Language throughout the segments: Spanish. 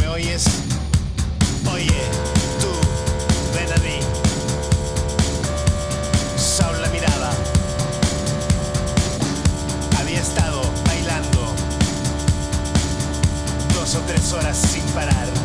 ¿Me oyes? Oye, tú, ven a mí. Saúl la miraba. Había estado bailando dos o tres horas sin parar.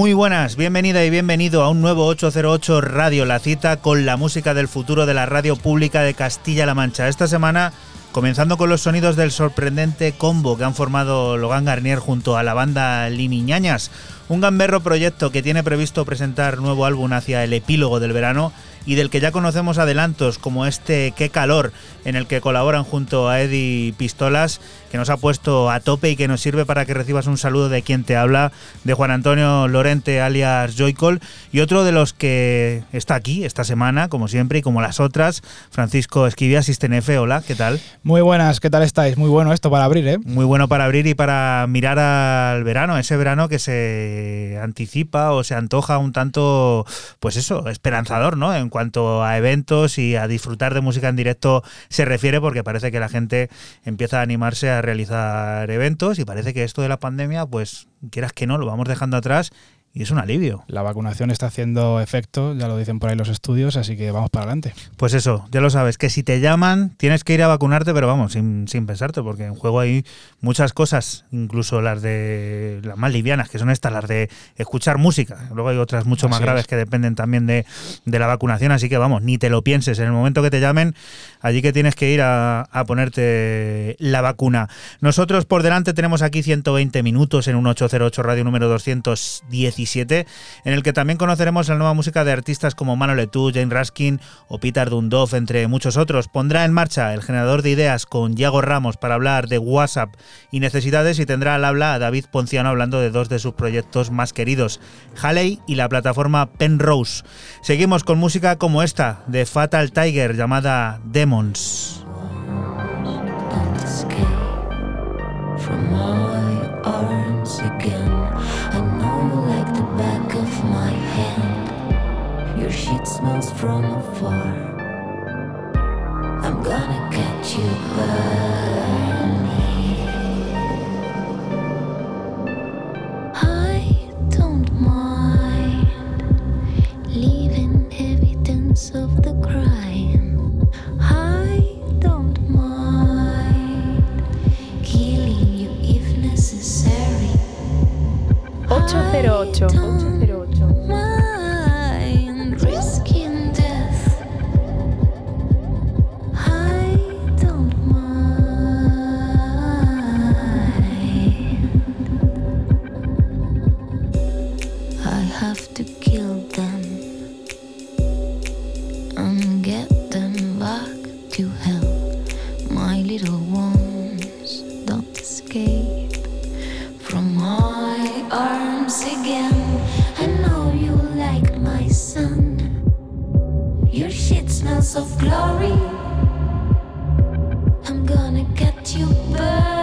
Muy buenas, bienvenida y bienvenido a un nuevo 808 Radio, la cita con la música del futuro de la radio pública de Castilla-La Mancha. Esta semana, comenzando con los sonidos del sorprendente combo que han formado Logan Garnier junto a la banda Limiñañas, un gamberro proyecto que tiene previsto presentar nuevo álbum hacia el epílogo del verano y del que ya conocemos adelantos como este Qué calor, en el que colaboran junto a Eddie Pistolas, que nos ha puesto a tope y que nos sirve para que recibas un saludo de quien te habla, de Juan Antonio Lorente alias Joycol, y otro de los que está aquí esta semana, como siempre y como las otras, Francisco Esquivia, Sistenefe. Hola, ¿qué tal? Muy buenas, ¿qué tal estáis? Muy bueno esto para abrir, ¿eh? Muy bueno para abrir y para mirar al verano, ese verano que se anticipa o se antoja un tanto, pues eso, esperanzador, ¿no? En cuanto a eventos y a disfrutar de música en directo se refiere, porque parece que la gente empieza a animarse a realizar eventos y parece que esto de la pandemia, pues quieras que no, lo vamos dejando atrás y es un alivio. La vacunación está haciendo efecto, ya lo dicen por ahí los estudios, así que vamos para adelante. Pues eso, ya lo sabes, que si te llaman tienes que ir a vacunarte, pero vamos, sin, sin pensarte, porque en juego hay muchas cosas, incluso las de las más livianas, que son estas, las de escuchar música. Luego hay otras mucho más graves es. que dependen también de, de la vacunación, así que vamos, ni te lo pienses. En el momento que te llamen, allí que tienes que ir a, a ponerte la vacuna. Nosotros por delante tenemos aquí 120 minutos en un 808 radio número 217, en el que también conoceremos la nueva música de artistas como Mano Letou, Jane Raskin o Peter Dundov, entre muchos otros. Pondrá en marcha el generador de ideas con Yago Ramos para hablar de WhatsApp y necesidades y tendrá al habla a David Ponciano hablando de dos de sus proyectos más queridos, Halley y la plataforma Penrose. Seguimos con música como esta de Fatal Tiger llamada Demons. Smells from afar. I'm gonna get you burning. I don't mind leaving evidence of the crime. I don't mind killing you if necessary. 808. 808. Arms again. I know you like my son. Your shit smells of glory. I'm gonna get you burning.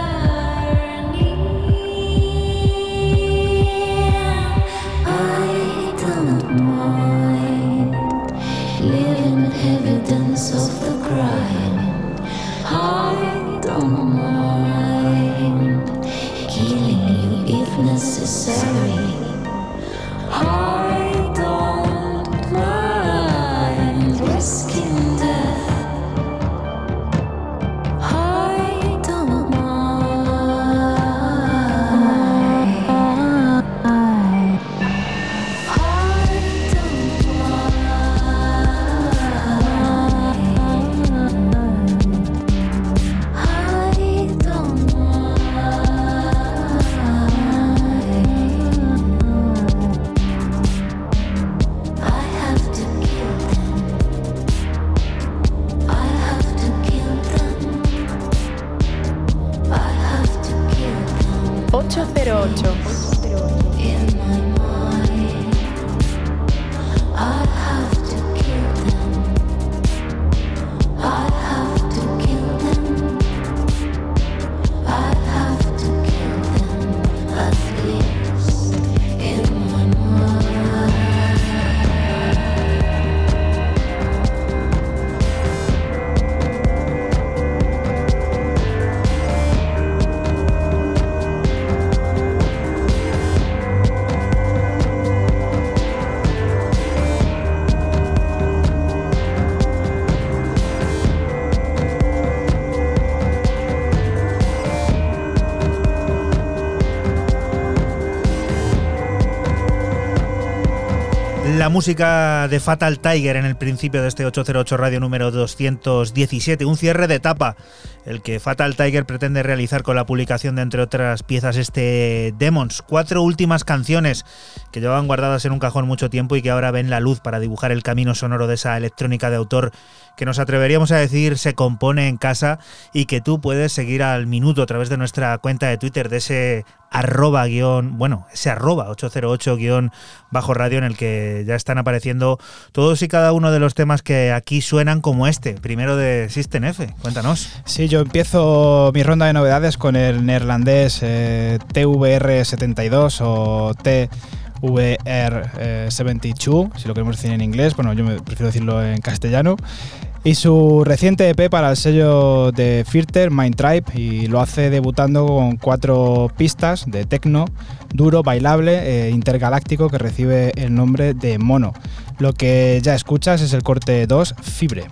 La música de Fatal Tiger en el principio de este 808 radio número 217, un cierre de etapa, el que Fatal Tiger pretende realizar con la publicación de, entre otras piezas, este Demons. Cuatro últimas canciones que llevaban guardadas en un cajón mucho tiempo y que ahora ven la luz para dibujar el camino sonoro de esa electrónica de autor que nos atreveríamos a decir se compone en casa y que tú puedes seguir al minuto a través de nuestra cuenta de Twitter de ese arroba guion, bueno, ese arroba 808 guion bajo radio en el que ya están apareciendo todos y cada uno de los temas que aquí suenan como este, primero de System F. Cuéntanos. Sí, yo empiezo mi ronda de novedades con el neerlandés eh, TVR72 o TVR72, si lo queremos decir en inglés. Bueno, yo prefiero decirlo en castellano. Y su reciente EP para el sello de Filter, Mind Tribe, y lo hace debutando con cuatro pistas de techno duro, bailable, e intergaláctico que recibe el nombre de Mono. Lo que ya escuchas es el corte 2, Fibre.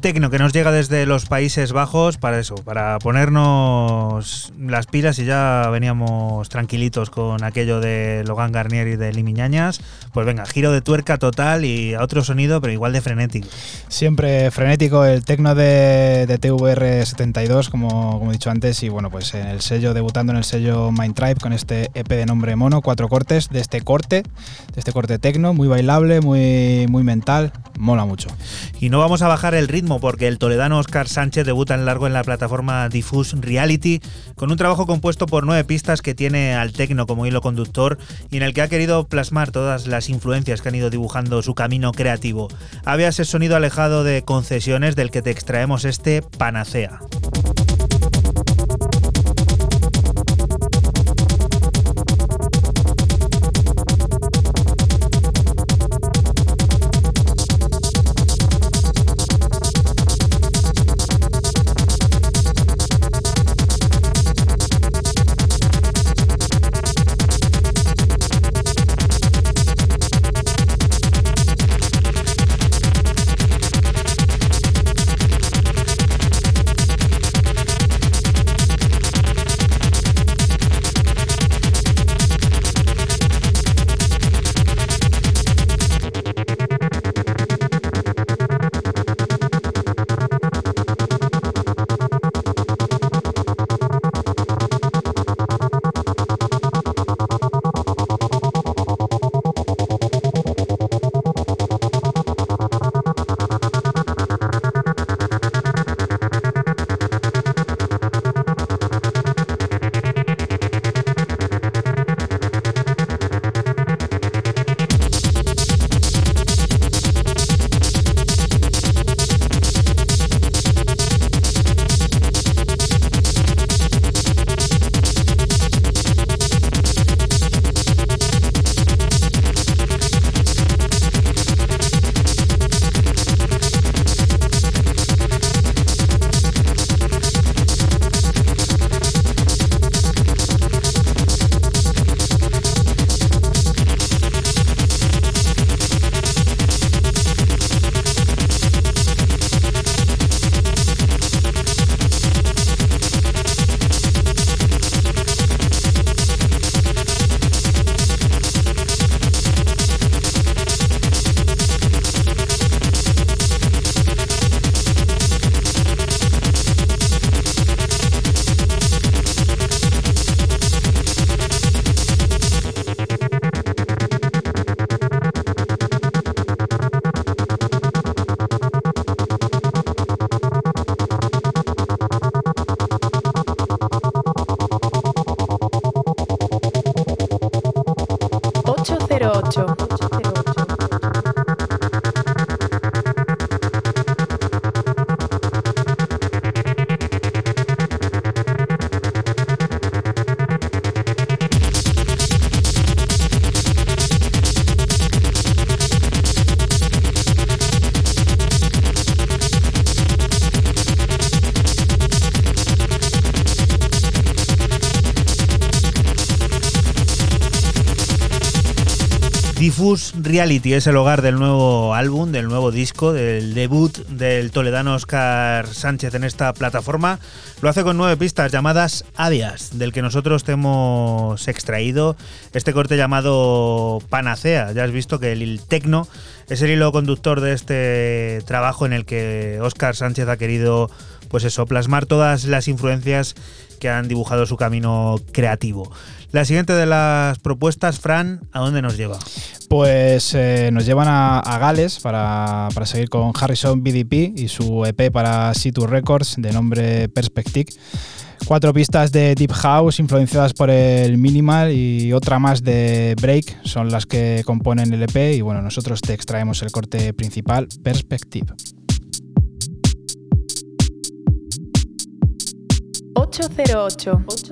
Tecno que nos llega desde los Países Bajos para eso, para ponernos las pilas y ya veníamos tranquilitos con aquello de Logan Garnier y de Limiñañas. Pues venga, giro de tuerca total y a otro sonido, pero igual de frenético. Siempre frenético el tecno de, de TVR72, como, como he dicho antes, y bueno, pues en el sello, debutando en el sello Mind Tribe con este EP de nombre mono, cuatro cortes de este corte, de este corte tecno, muy bailable, muy, muy mental, mola mucho. Y no vamos a bajar el ritmo porque el toledano Oscar Sánchez debuta en largo en la plataforma Diffuse Reality con un trabajo compuesto por nueve pistas que tiene al tecno como hilo conductor y en el que ha querido plasmar todas las influencias que han ido dibujando su camino creativo. Había ese sonido alejado de concesiones del que te extraemos este Panacea. 'Fus Reality es el hogar del nuevo álbum, del nuevo disco, del debut del toledano Oscar Sánchez en esta plataforma. Lo hace con nueve pistas llamadas Avias, del que nosotros hemos extraído este corte llamado Panacea. Ya has visto que el tecno es el hilo conductor de este trabajo en el que Oscar Sánchez ha querido, pues eso, plasmar todas las influencias que han dibujado su camino creativo. La siguiente de las propuestas, Fran, ¿a dónde nos lleva? Pues eh, nos llevan a, Gales para, seguir con Harrison BDP y su EP para C2 Records de nombre Perspective. Cuatro pistas de Deep House influenciadas por el minimal y otra más de Break son las que componen el EP y bueno, nosotros te extraemos el corte principal Perspective. 808. 808.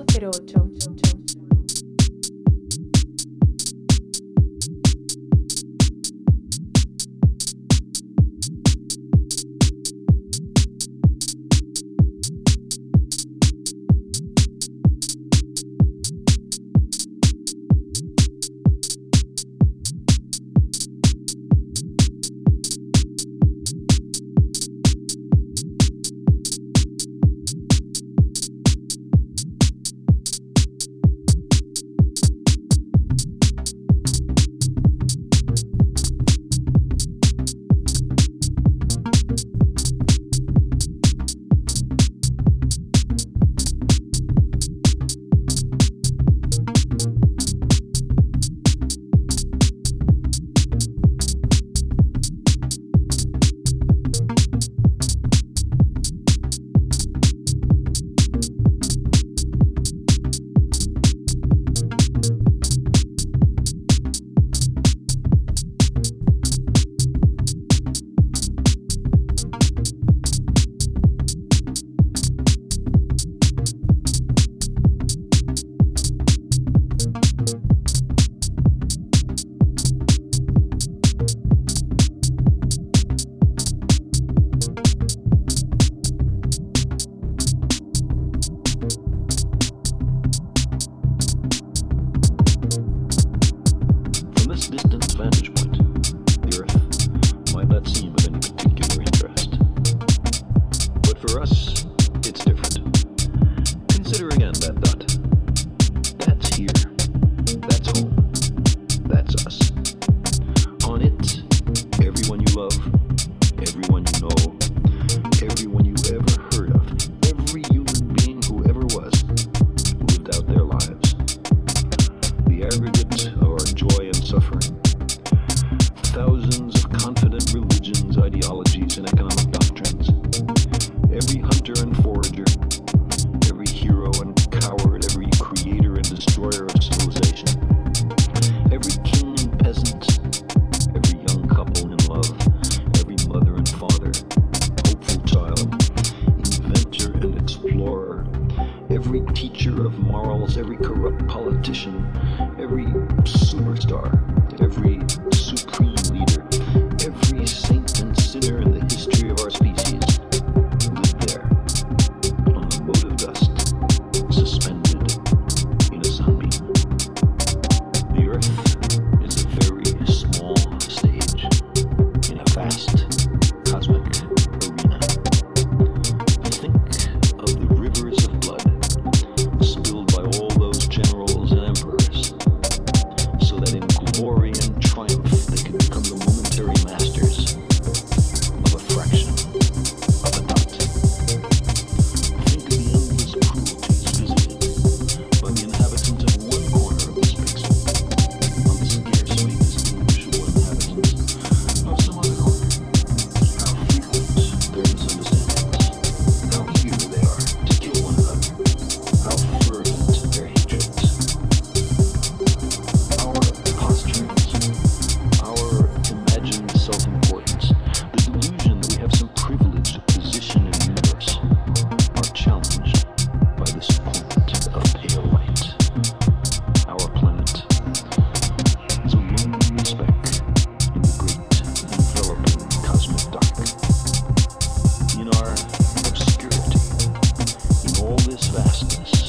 podcast.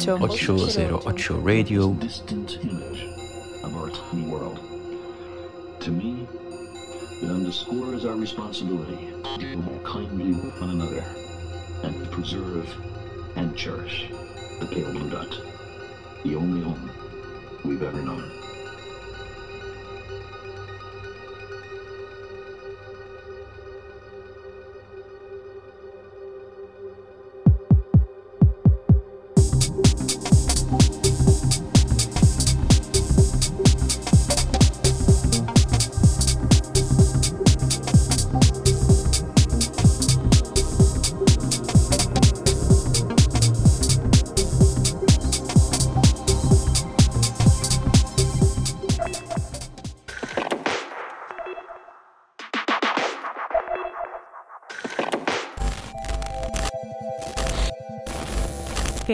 808. following 808 Radio.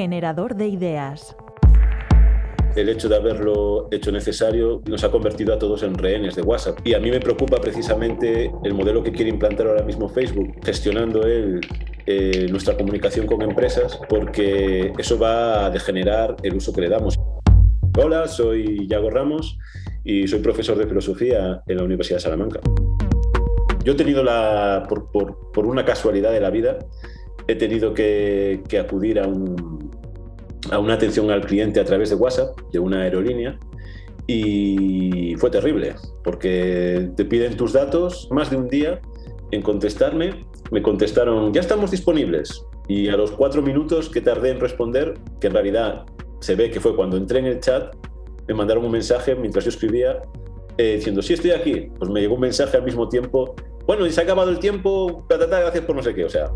Generador de ideas. el hecho de haberlo hecho necesario nos ha convertido a todos en rehenes de WhatsApp. Y a mí me preocupa precisamente el modelo que quiere implantar ahora mismo Facebook, gestionando él eh, nuestra comunicación con empresas, porque eso va a degenerar el uso que le damos. Hola, soy Yago Ramos y soy profesor de filosofía en la Universidad de Salamanca. Yo he tenido la, por, una casualidad de la vida, he tenido que acudir a un, a una atención al cliente a través de WhatsApp de una aerolínea y fue terrible porque te piden tus datos más de un día en contestarme. Me contestaron, ya estamos disponibles. Y a los cuatro minutos que tardé en responder, que en realidad se ve que fue cuando entré en el chat, me mandaron un mensaje mientras yo escribía eh, diciendo, sí, estoy aquí. Pues me llegó un mensaje al mismo tiempo, bueno, y se ha acabado el tiempo, gracias por no sé qué. O sea,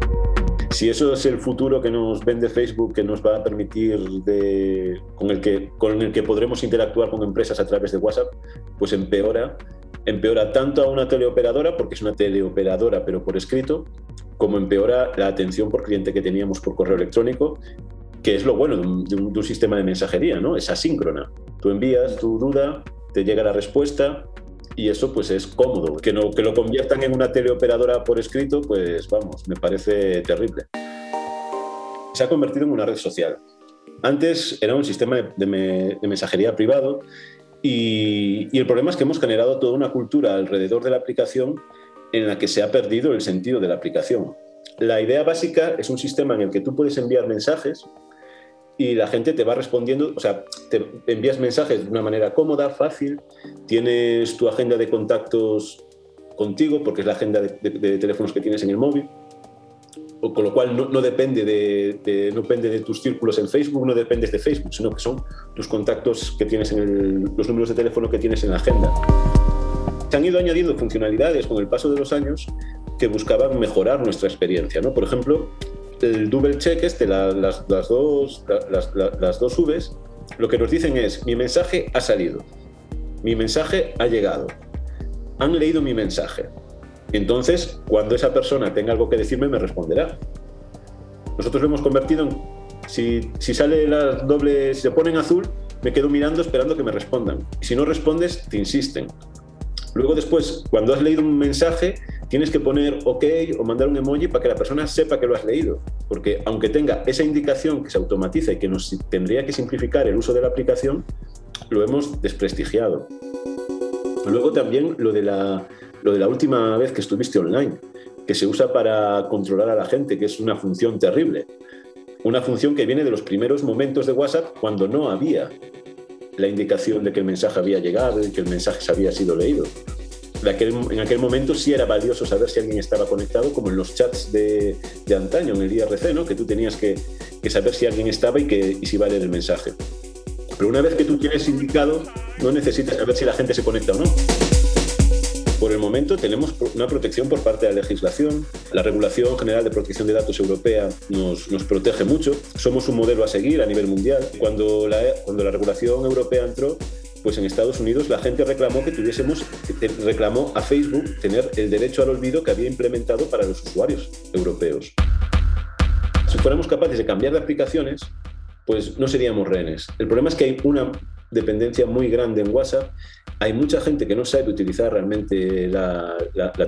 si eso es el futuro que nos vende Facebook, que nos va a permitir, de, con, el que, con el que podremos interactuar con empresas a través de WhatsApp, pues empeora, empeora tanto a una teleoperadora, porque es una teleoperadora pero por escrito, como empeora la atención por cliente que teníamos por correo electrónico, que es lo bueno de un, de un, sistema de mensajería, ¿no? Es asíncrona. Tú envías tu duda, te llega la respuesta, y eso pues es cómodo. Que, no, que lo conviertan en una teleoperadora por escrito, pues vamos, me parece terrible. Se ha convertido en una red social. Antes era un sistema de, mensajería privado y, y, el problema es que hemos generado toda una cultura alrededor de la aplicación en la que se ha perdido el sentido de la aplicación. La idea básica es un sistema en el que tú puedes enviar mensajes y la gente te va respondiendo, o sea, te envías mensajes de una manera cómoda, fácil, tienes tu agenda de contactos contigo, porque es la agenda de, de- de teléfonos que tienes en el móvil, o con lo cual no, no depende de, no depende de tus círculos en Facebook, no dependes de Facebook, sino que son tus contactos que tienes en el- los números de teléfono que tienes en la agenda. Se han ido añadiendo funcionalidades con el paso de los años que buscaban mejorar nuestra experiencia. ¿no? Por ejemplo, el double check, este, la- las, las dos, la- las, la- las dos Vs, lo que nos dicen es, mi mensaje ha salido, mi mensaje ha llegado, han leído mi mensaje. Entonces, cuando esa persona tenga algo que decirme, me responderá. Nosotros lo hemos convertido en, si, si sale la doble, si se pone en azul, me quedo mirando esperando que me respondan. Si no respondes, te insisten. Luego después, cuando has leído un mensaje, tienes que poner OK o mandar un emoji para que la persona sepa que lo has leído. Porque aunque tenga esa indicación que se automatiza y que nos tendría que simplificar el uso de la aplicación, lo hemos desprestigiado. Luego también lo de la, lo de la última vez que estuviste online, que se usa para controlar a la gente, que es una función terrible. Una función que viene de los primeros momentos de WhatsApp cuando no había la indicación de que el mensaje había llegado y que el mensaje se había sido leído. De aquel- en aquel momento sí era valioso saber si alguien estaba conectado, como en los chats de, antaño, en el IRC, ¿no? que tú tenías que, saber si alguien estaba y, si leer el mensaje. Pero una vez que tú tienes indicado, no necesitas saber si la gente se conecta o no. Por el momento tenemos una protección por parte de la legislación. La Regulación General de Protección de Datos Europea nos, protege mucho. Somos un modelo a seguir a nivel mundial. Cuando cuando la regulación europea entró, pues en Estados Unidos la gente reclamó que tuviésemos, reclamó a Facebook tener el derecho al olvido que había implementado para los usuarios europeos. Si fuéramos capaces de cambiar de aplicaciones, pues no seríamos rehenes. El problema es que hay una dependencia muy grande en WhatsApp. Hay mucha gente que no sabe utilizar realmente la,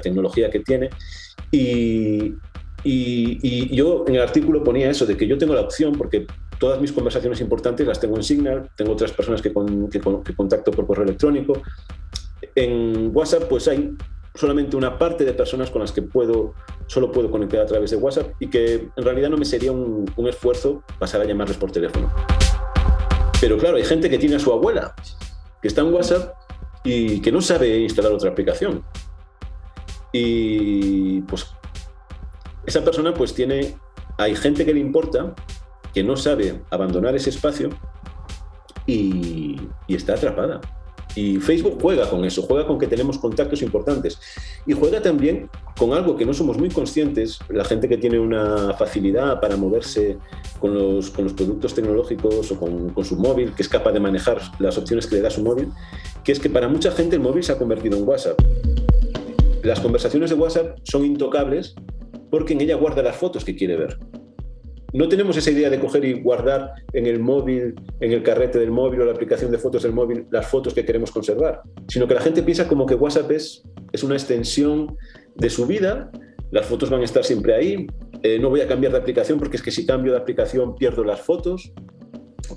tecnología que tiene. Y yo en el artículo ponía eso, de que yo tengo la opción, porque todas mis conversaciones importantes las tengo en Signal, tengo otras personas que, con- que con- que contacto por correo electrónico. En WhatsApp pues hay solamente una parte de personas con las que puedo, solo puedo conectar a través de WhatsApp y que en realidad no me sería un, un esfuerzo pasar a llamarles por teléfono. Pero claro, hay gente que tiene a su abuela, que está en WhatsApp y que no sabe instalar otra aplicación. Y pues esa persona pues tiene, hay gente que le importa, que no sabe abandonar ese espacio y, está atrapada. Y Facebook juega con eso, juega con que tenemos contactos importantes y juega también con algo que no somos muy conscientes, la gente que tiene una facilidad para moverse con los, con los productos tecnológicos o con, con su móvil, que es capaz de manejar las opciones que le da su móvil, que es que para mucha gente el móvil se ha convertido en WhatsApp. Las conversaciones de WhatsApp son intocables porque en ella guarda las fotos que quiere ver. No tenemos esa idea de coger y guardar en el móvil, en el carrete del móvil o la aplicación de fotos del móvil las fotos que queremos conservar, sino que la gente piensa como que WhatsApp es, es una extensión de su vida, las fotos van a estar siempre ahí, eh, no voy a cambiar de aplicación porque es que si cambio de aplicación pierdo las fotos,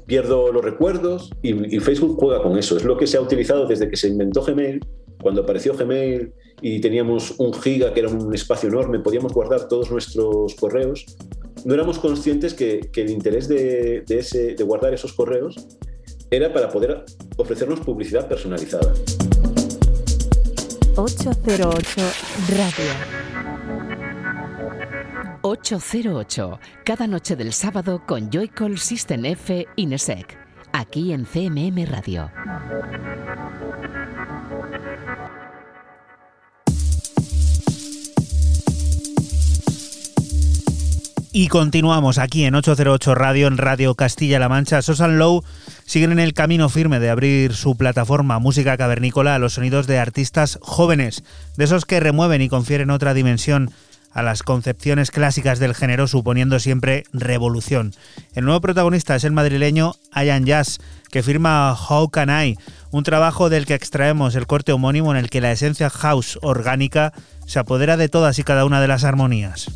pierdo los recuerdos y, y Facebook juega con eso. Es lo que se ha utilizado desde que se inventó Gmail, cuando apareció Gmail y teníamos un giga que era un espacio enorme, podíamos guardar todos nuestros correos no éramos conscientes que, que el interés de, de, ese, de guardar esos correos era para poder ofrecernos publicidad personalizada. 808 Radio. 808, cada noche del sábado con Joycall System F Inesec, aquí en CMM Radio. Y continuamos aquí en 808 Radio, en Radio Castilla-La Mancha. Sosan Low siguen en el camino firme de abrir su plataforma Música Cavernícola a los sonidos de artistas jóvenes, de esos que remueven y confieren otra dimensión a las concepciones clásicas del género, suponiendo siempre revolución. El nuevo protagonista es el madrileño Ian Jazz, que firma How Can I, un trabajo del que extraemos el corte homónimo en el que la esencia house orgánica se apodera de todas y cada una de las armonías.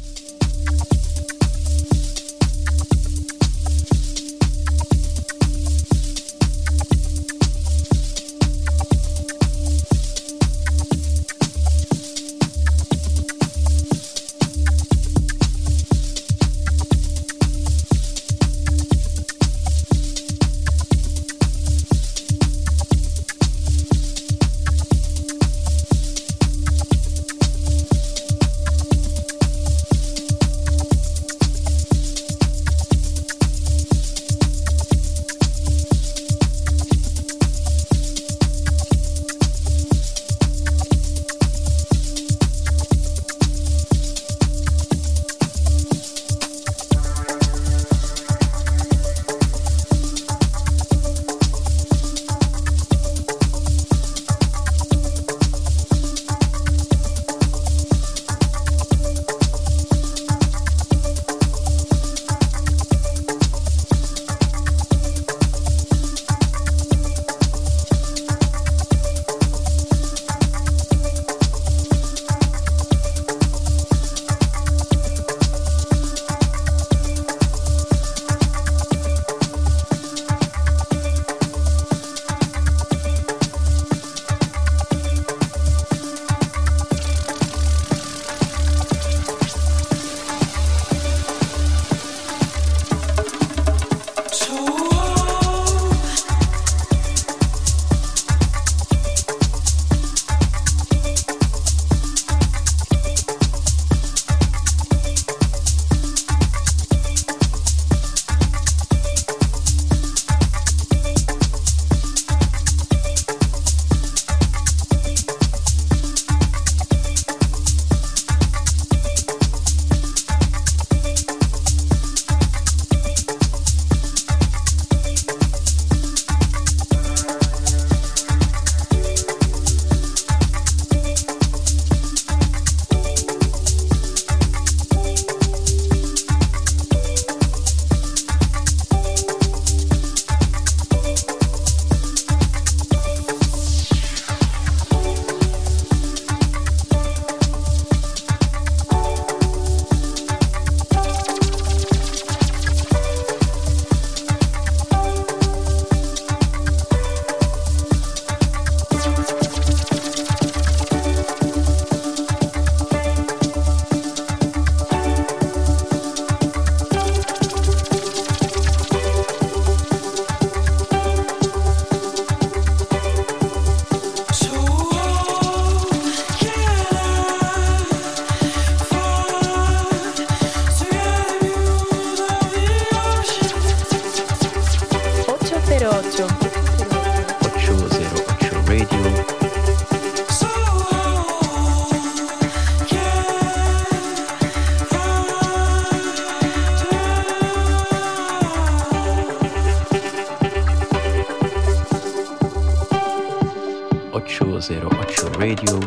Radio.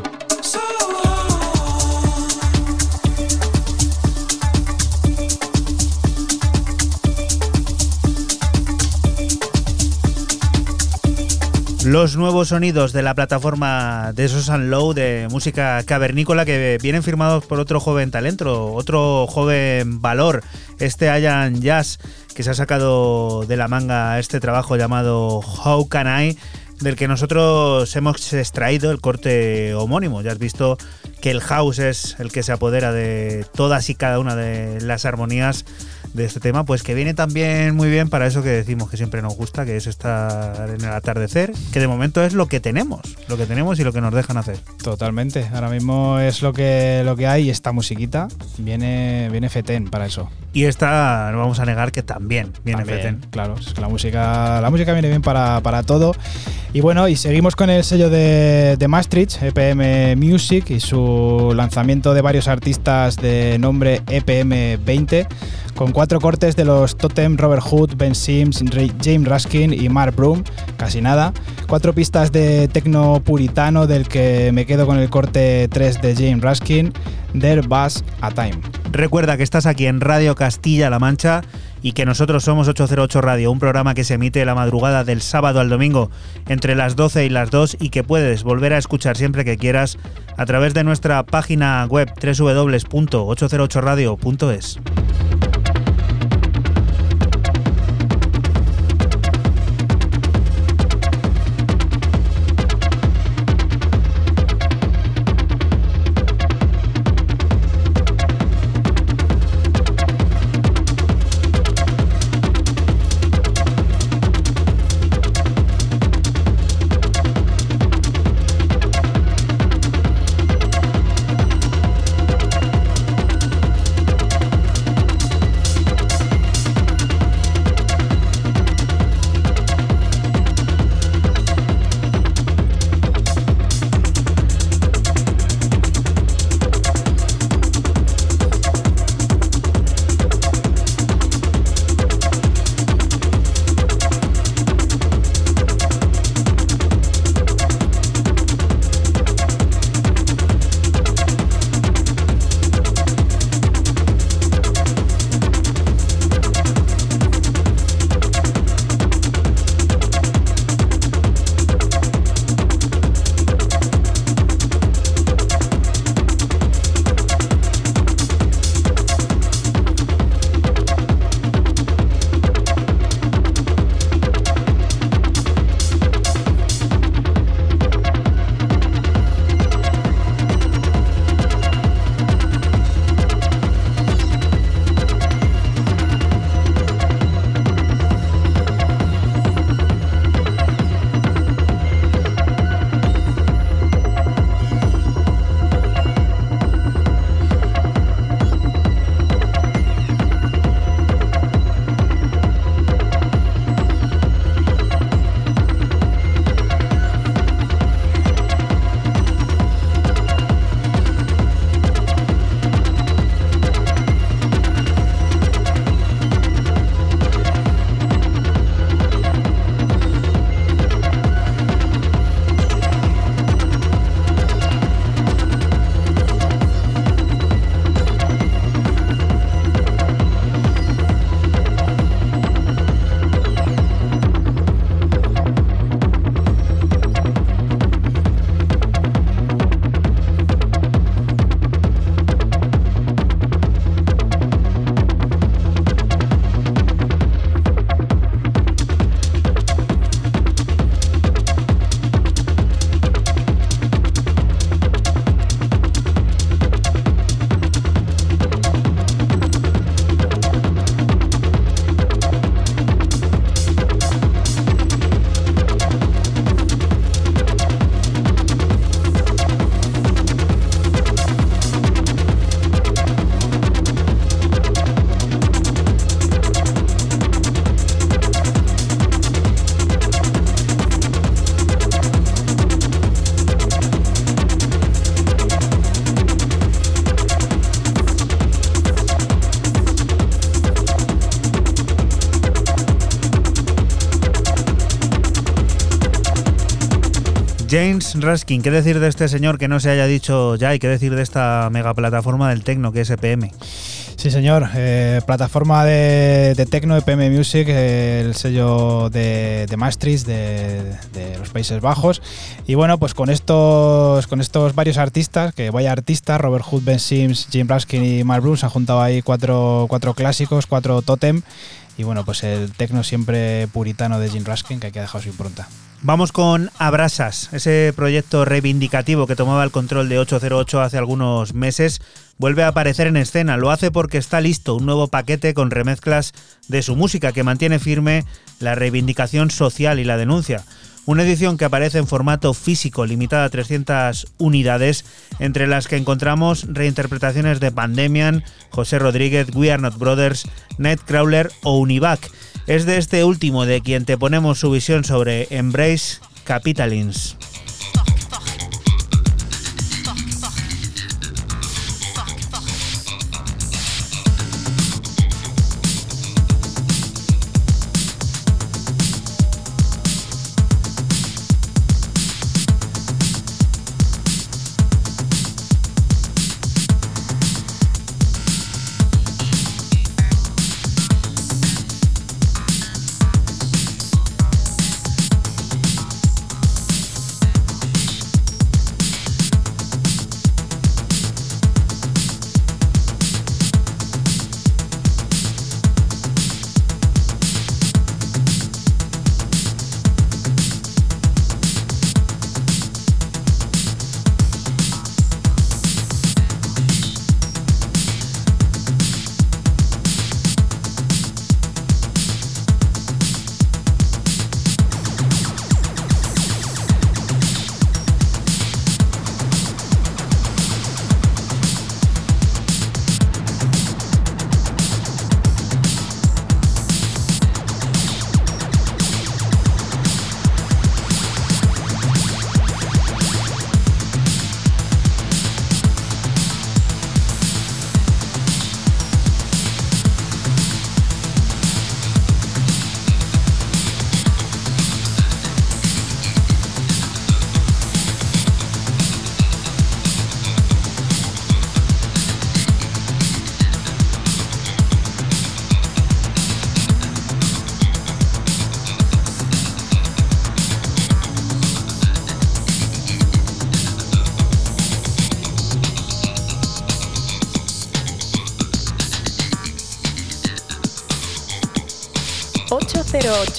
Los nuevos sonidos de la plataforma de Sosan Low de música cavernícola que vienen firmados por otro joven talento, otro joven valor, este Ayan Jazz, que se ha sacado de la manga este trabajo llamado How Can I, del que nosotros hemos extraído el corte homónimo. Ya has visto que el house es el que se apodera de todas y cada una de las armonías de este tema, pues que viene también muy bien para eso que decimos que siempre nos gusta, que es estar en el atardecer, que de momento es lo que tenemos, lo que tenemos y lo que nos dejan hacer. Totalmente, ahora mismo es lo que, lo que hay y esta musiquita viene, viene fetén para eso. Y esta, no vamos a negar que también viene También, fetén. Claro, es que la música, la música viene bien para, para todo. Y bueno, y seguimos con el sello de, de Maastricht, EPM Music, y su lanzamiento de varios artistas de nombre EPM 20, con cuatro cortes de los Totem, Robert Hood, Ben Sims, James Raskin y Mark Broom, casi nada. Cuatro pistas de tecno puritano, del que me quedo con el corte 3 de James Raskin, There Was a Time. Recuerda que estás aquí en Radio Castilla-La Mancha y que nosotros somos 808 Radio, un programa que se emite la madrugada del sábado al domingo entre las 12 y las 2 y que puedes volver a escuchar siempre que quieras a través de nuestra página web www.808radio.es. Raskin, ¿qué decir de este señor que no se haya dicho ya y qué decir de esta mega plataforma del tecno que es EPM? Sí, señor. Eh, plataforma de, de Tecno, EPM Music, eh, el sello de, de Maastricht, de, los Países Bajos. Y bueno, pues con estos, con estos varios artistas, que vaya artistas, Robert Hood, Ben Sims, Jim Raskin y Mark Bruce, han juntado ahí cuatro, cuatro clásicos, cuatro totem. Y bueno, pues el tecno siempre puritano de Jim Raskin, que aquí ha dejado su impronta. Vamos con Abrasas, ese proyecto reivindicativo que tomaba el control de 808 hace algunos meses. Vuelve a aparecer en escena, lo hace porque está listo un nuevo paquete con remezclas de su música que mantiene firme la reivindicación social y la denuncia. Una edición que aparece en formato físico, limitada a 300 unidades, entre las que encontramos reinterpretaciones de Pandemian, José Rodríguez, We Are Not Brothers, Nightcrawler o Univac. Es de este último de quien te ponemos su visión sobre Embrace Capitalins.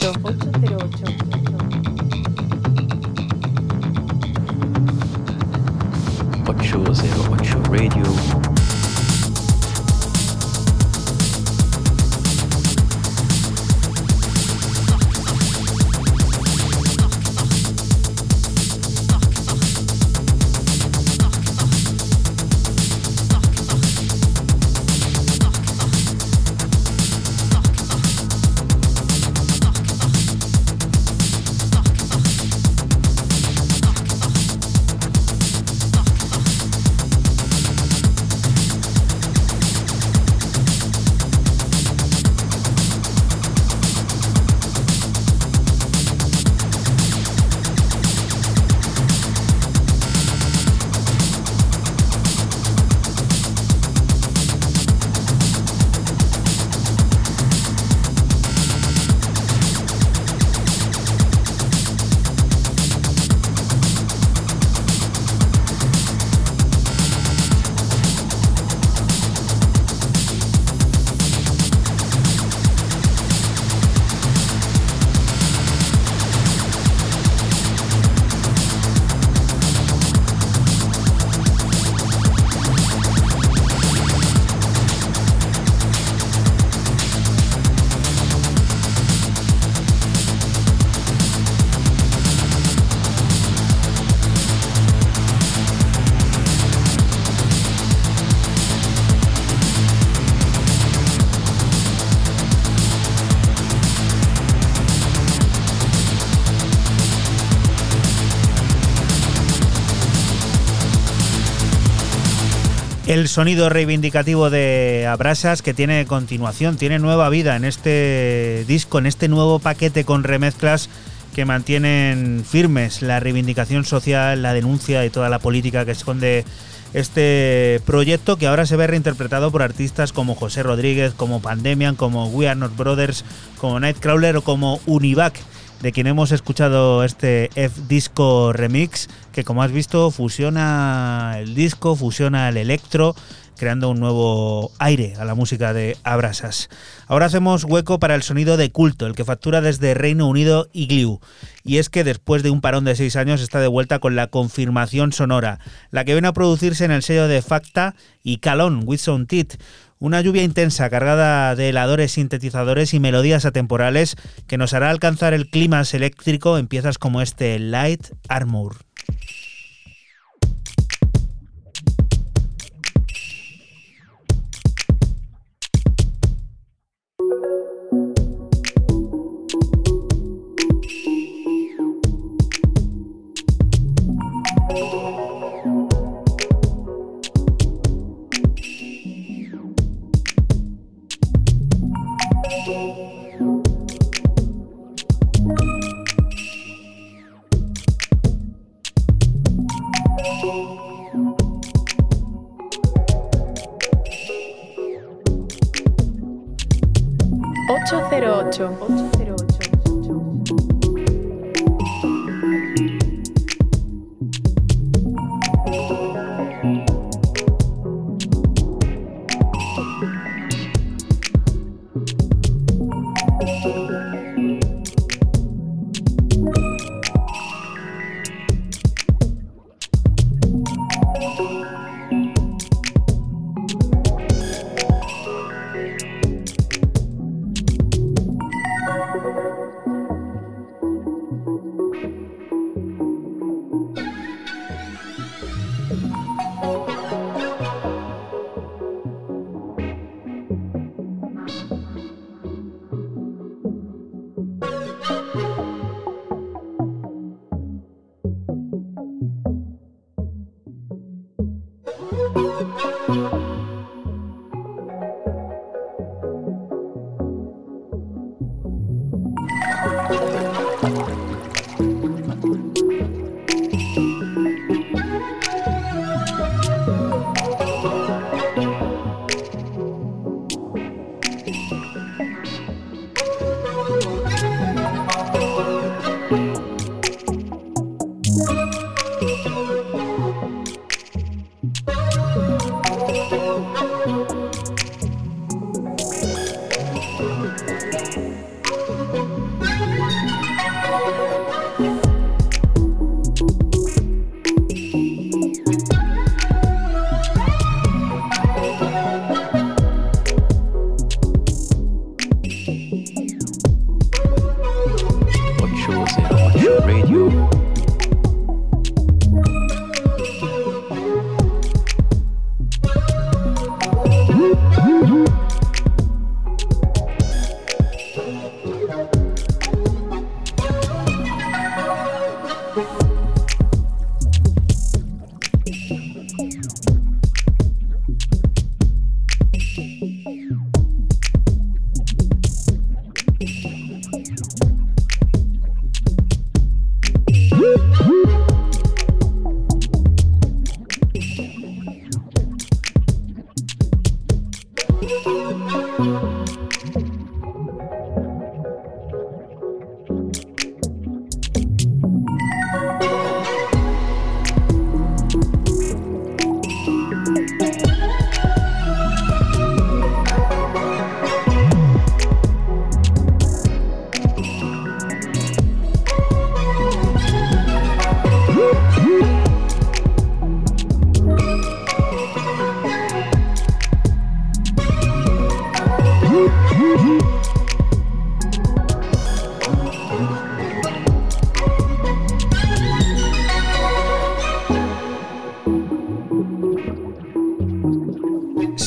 808. El sonido reivindicativo de Abrasas que tiene continuación, tiene nueva vida en este disco, en este nuevo paquete con remezclas que mantienen firmes la reivindicación social, la denuncia y toda la política que esconde este proyecto que ahora se ve reinterpretado por artistas como José Rodríguez, como Pandemian, como We Are Not Brothers, como Nightcrawler o como Univac, de quien hemos escuchado este F Disco Remix, que como has visto fusiona el disco, fusiona el electro, creando un nuevo aire a la música de Abrasas. Ahora hacemos hueco para el sonido de culto, el que factura desde Reino Unido Igloo. Y es que después de un parón de seis años está de vuelta con la confirmación sonora, la que viene a producirse en el sello de Facta y Calon, with Sound Tit. Una lluvia intensa cargada de heladores, sintetizadores y melodías atemporales que nos hará alcanzar el clima eléctrico en piezas como este Light Armor.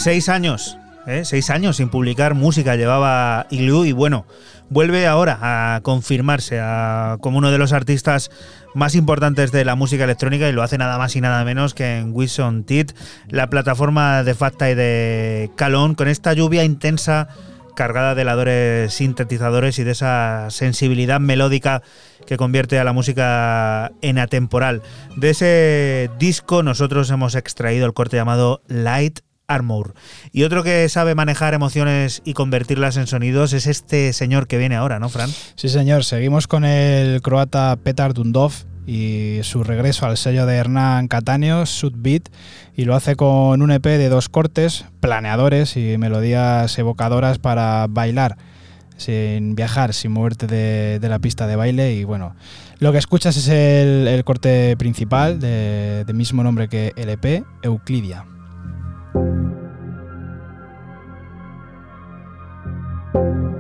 Seis años, ¿eh? seis años sin publicar música llevaba Igloo y bueno, vuelve ahora a confirmarse como uno de los artistas más importantes de la música electrónica y lo hace nada más y nada menos que en Wilson Tit, la plataforma de Facta y de Calón, con esta lluvia intensa cargada de ladores sintetizadores y de esa sensibilidad melódica que convierte a la música en atemporal. De ese disco nosotros hemos extraído el corte llamado Light Armor. Y otro que sabe manejar emociones y convertirlas en sonidos es este señor que viene ahora, ¿no, Fran? Sí, señor. Seguimos con el croata Petar Dundov y su regreso al sello de Hernán Catáneo, Beat, y lo hace con un EP de dos cortes, planeadores y melodías evocadoras para bailar, sin viajar, sin moverte de, la pista de baile. Y bueno, lo que escuchas es el, corte principal de, de mismo nombre que el EP, Euclidia.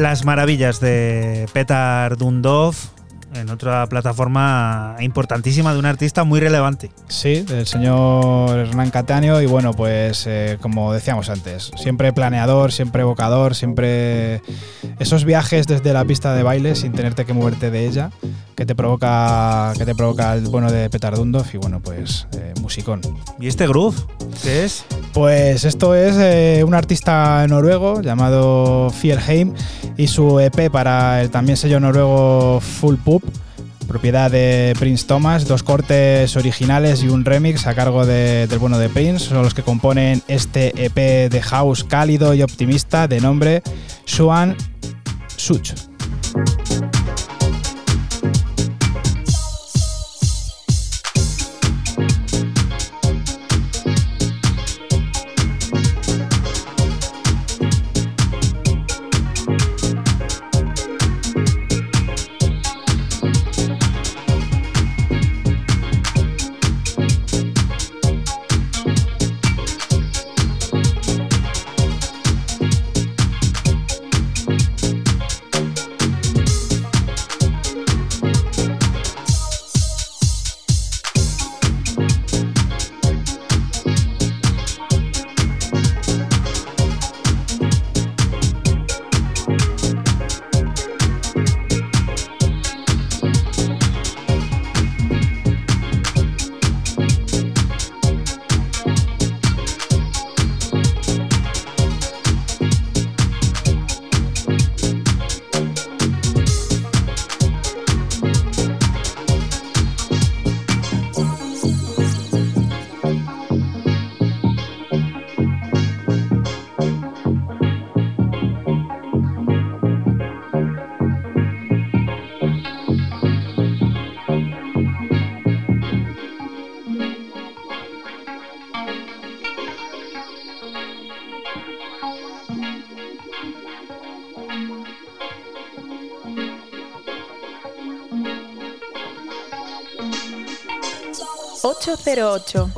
Las maravillas de Petar Dundov en otra plataforma importantísima de un artista muy relevante. Sí, del señor Hernán Catáneo y bueno, pues eh, como decíamos antes, siempre planeador, siempre evocador, siempre esos viajes desde la pista de baile sin tenerte que moverte de ella, que te provoca, que te provoca el bueno de Petardundov y bueno, pues eh, musicón. ¿Y este groove? ¿Qué es? Pues esto es eh, un artista noruego llamado Fierheim y su EP para el también sello noruego Full Poop propiedad de Prince Thomas, dos cortes originales y un remix a cargo del bueno de Prince, son los que componen este EP de house cálido y optimista de nombre Swan Such. 808.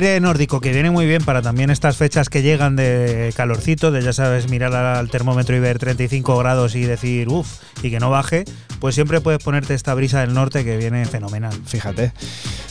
Aire nórdico que viene muy bien para también estas fechas que llegan de calorcito, de ya sabes, mirar al termómetro y ver 35 grados y decir uff, y que no baje, pues siempre puedes ponerte esta brisa del norte que viene fenomenal. Fíjate,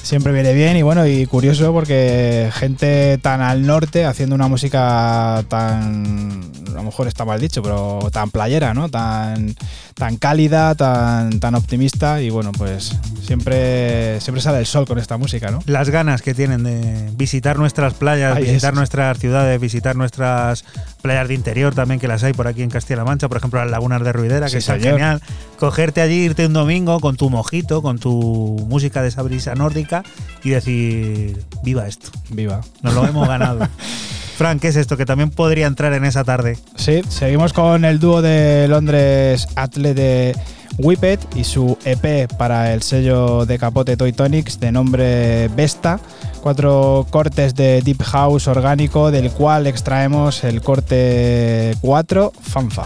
siempre viene bien y bueno, y curioso porque gente tan al norte haciendo una música tan, a lo mejor está mal dicho, pero tan playera, ¿no? Tan, tan cálida, tan, tan optimista y bueno, pues siempre, siempre sale el sol con esta música, ¿no? Las ganas que tienen de visitar nuestras playas, visitar nuestras ciudades, visitar nuestras playas de interior también que las hay por aquí en Castilla-La Mancha, por ejemplo las lagunas de Ruidera, que es genial. Cogerte allí, irte un domingo con tu mojito, con tu música de esa brisa nórdica y decir, viva esto. Viva. Nos lo hemos ganado. Frank, ¿qué es esto? Que también podría entrar en esa tarde. Sí, seguimos con el dúo de Londres Atle de Whippet y su EP para el sello de capote Toy Tonics de nombre Vesta. Cuatro cortes de Deep House orgánico, del cual extraemos el corte 4, Fanfa.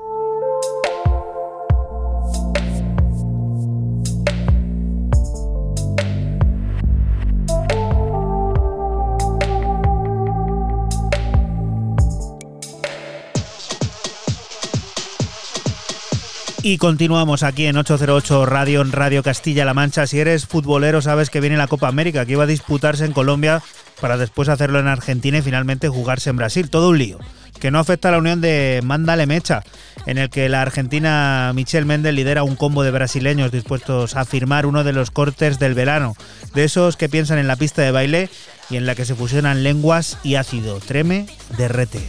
Y continuamos aquí en 808 Radio, en Radio Castilla-La Mancha. Si eres futbolero, sabes que viene la Copa América, que iba a disputarse en Colombia para después hacerlo en Argentina y finalmente jugarse en Brasil. Todo un lío. Que no afecta a la unión de Mándale Mecha, en el que la argentina Michelle Méndez lidera un combo de brasileños dispuestos a firmar uno de los cortes del verano. De esos que piensan en la pista de baile y en la que se fusionan lenguas y ácido. Treme, derrete.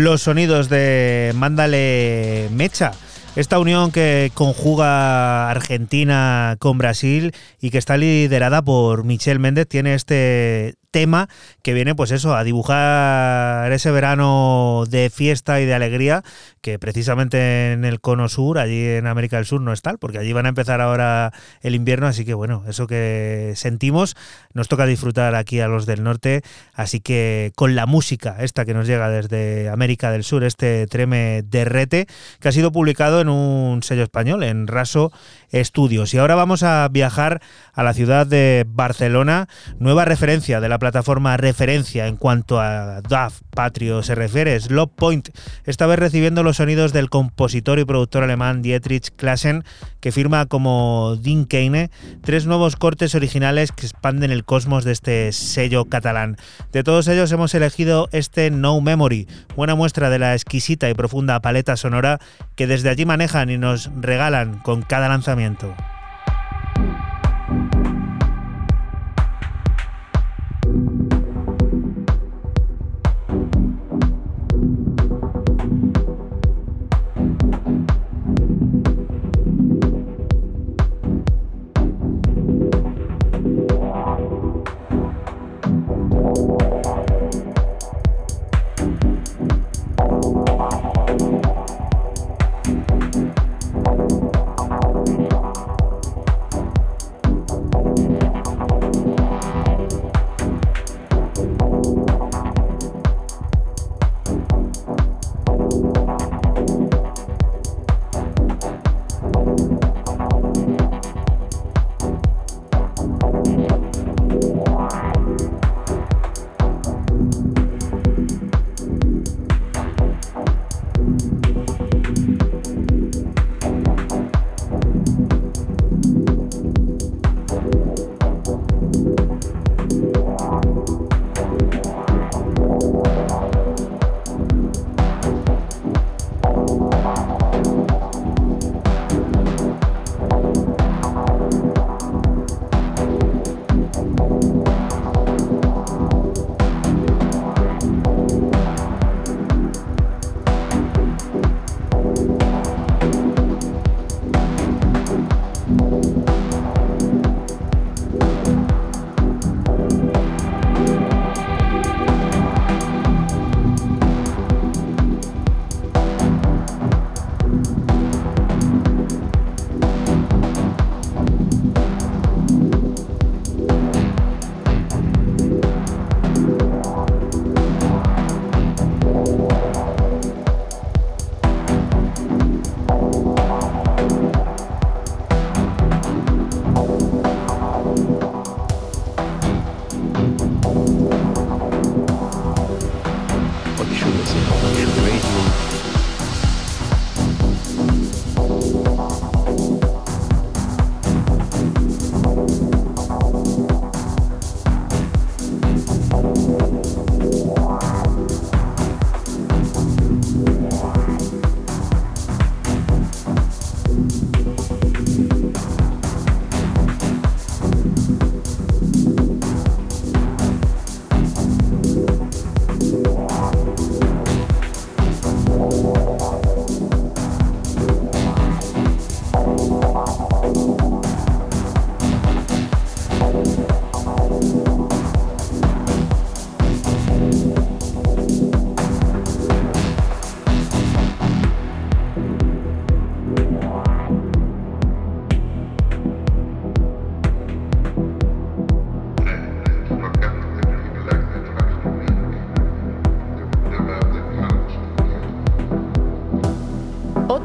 Los sonidos de Mándale Mecha. Esta unión que conjuga Argentina con Brasil y que está liderada por Michelle Méndez tiene este tema que viene pues eso, a dibujar ese verano de fiesta y de alegría que precisamente en el cono sur, allí en América del Sur no es tal, porque allí van a empezar ahora el invierno, así que bueno, eso que sentimos nos toca disfrutar aquí a los del norte, así que con la música esta que nos llega desde América del Sur, este Treme Derrete, que ha sido publicado en un sello español, en Raso Estudios. Y ahora vamos a viajar a la ciudad de Barcelona, nueva referencia de la plataforma referencia en cuanto a DAF Patrio se refiere, Slop Point, esta vez recibiendo los sonidos del compositor y productor alemán Dietrich Klassen, que firma como Dean Kane tres nuevos cortes originales que expanden el cosmos de este sello catalán. De todos ellos hemos elegido este No Memory, buena muestra de la exquisita y profunda paleta sonora que desde allí manejan y nos regalan con cada lanzamiento.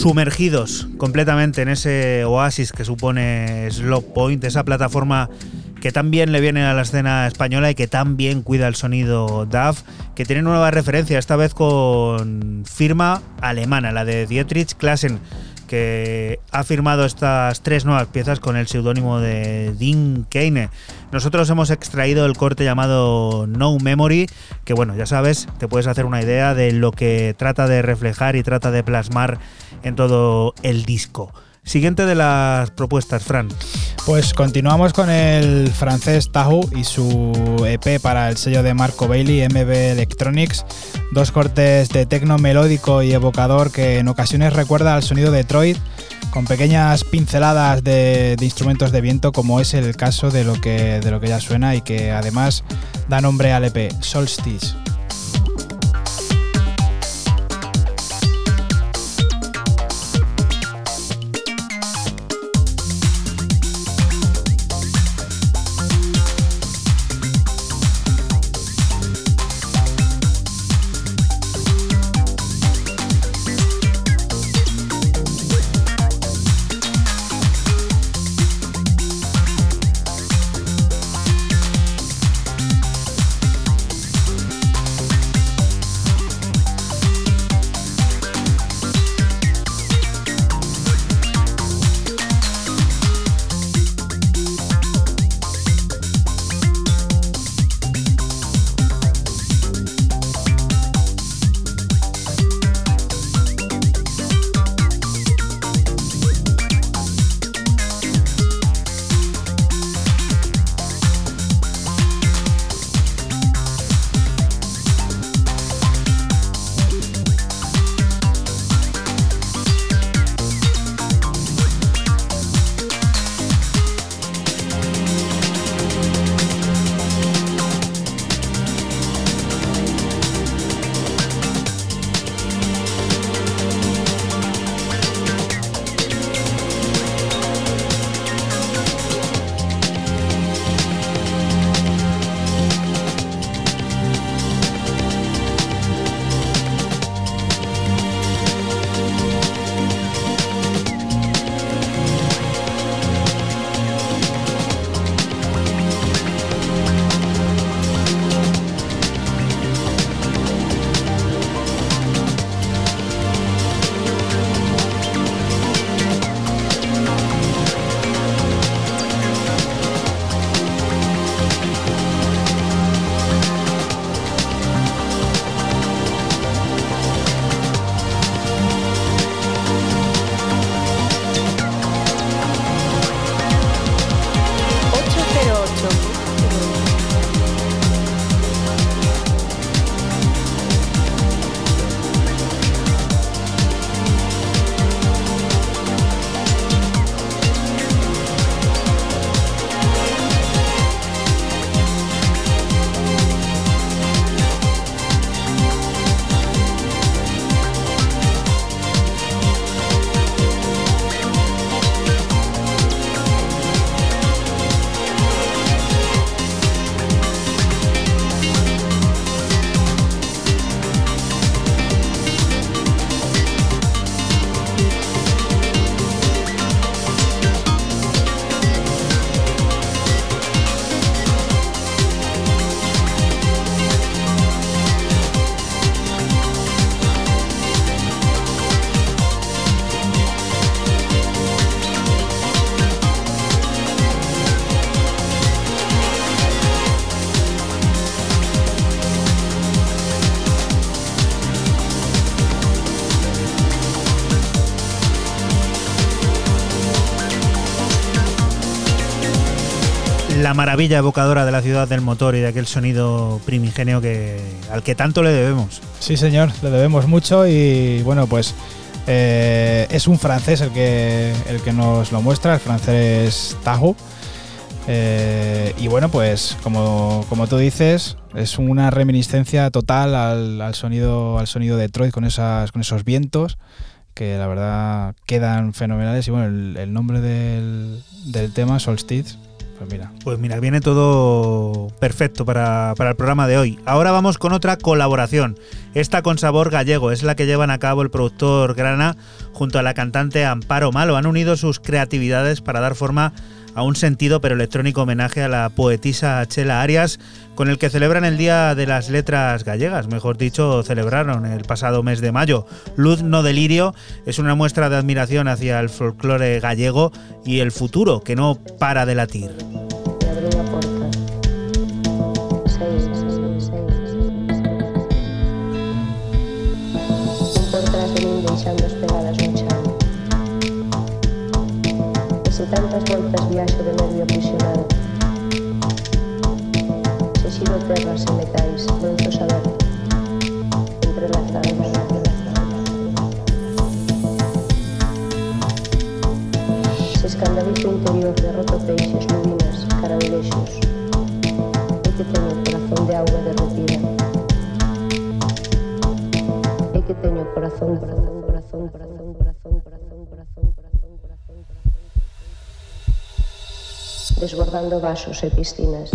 Sumergidos completamente en ese oasis que supone Slop Point, esa plataforma que tan bien le viene a la escena española y que tan bien cuida el sonido DAF, que tiene nueva referencia, esta vez con firma alemana, la de Dietrich Klassen, que ha firmado estas tres nuevas piezas con el seudónimo de Dean Kane. Nosotros hemos extraído el corte llamado No Memory, que bueno, ya sabes, te puedes hacer una idea de lo que trata de reflejar y trata de plasmar en todo el disco. Siguiente de las propuestas, Fran. Pues continuamos con el francés Tahu y su EP para el sello de Marco Bailey, MB Electronics. Dos cortes de tecno melódico y evocador que en ocasiones recuerda al sonido de Detroit, con pequeñas pinceladas de, de, instrumentos de viento, como es el caso de lo, que, de lo que ya suena y que además da nombre al EP, Solstice. Maravilla evocadora de la ciudad del motor y de aquel sonido primigenio que, al que tanto le debemos. Sí, señor, le debemos mucho y bueno, pues Eh, es un francés el que, el que nos lo muestra, el francés Tajo. Eh, y bueno, pues como, como, tú dices, es una reminiscencia total al, al, sonido, al sonido de Detroit con, esas, con esos vientos que la verdad quedan fenomenales. Y bueno, el, el nombre del, del tema, Solstice, pues mira. Pues mira, viene todo perfecto para, para, el programa de hoy. Ahora vamos con otra colaboración. Esta con sabor gallego es la que llevan a cabo el productor Grana junto a la cantante Amparo Malo. Han unido sus creatividades para dar forma a un sentido pero electrónico homenaje a la poetisa Chela Arias, con el que celebran el Día de las Letras Gallegas, mejor dicho, celebraron el pasado mes de mayo. Luz no delirio es una muestra de admiración hacia el folclore gallego y el futuro que no para de latir. de agua derretida. E que teño corazón, corazón, corazón, corazón, corazón, corazón, corazón, corazón, corazón, corazón, desbordando vasos e piscinas.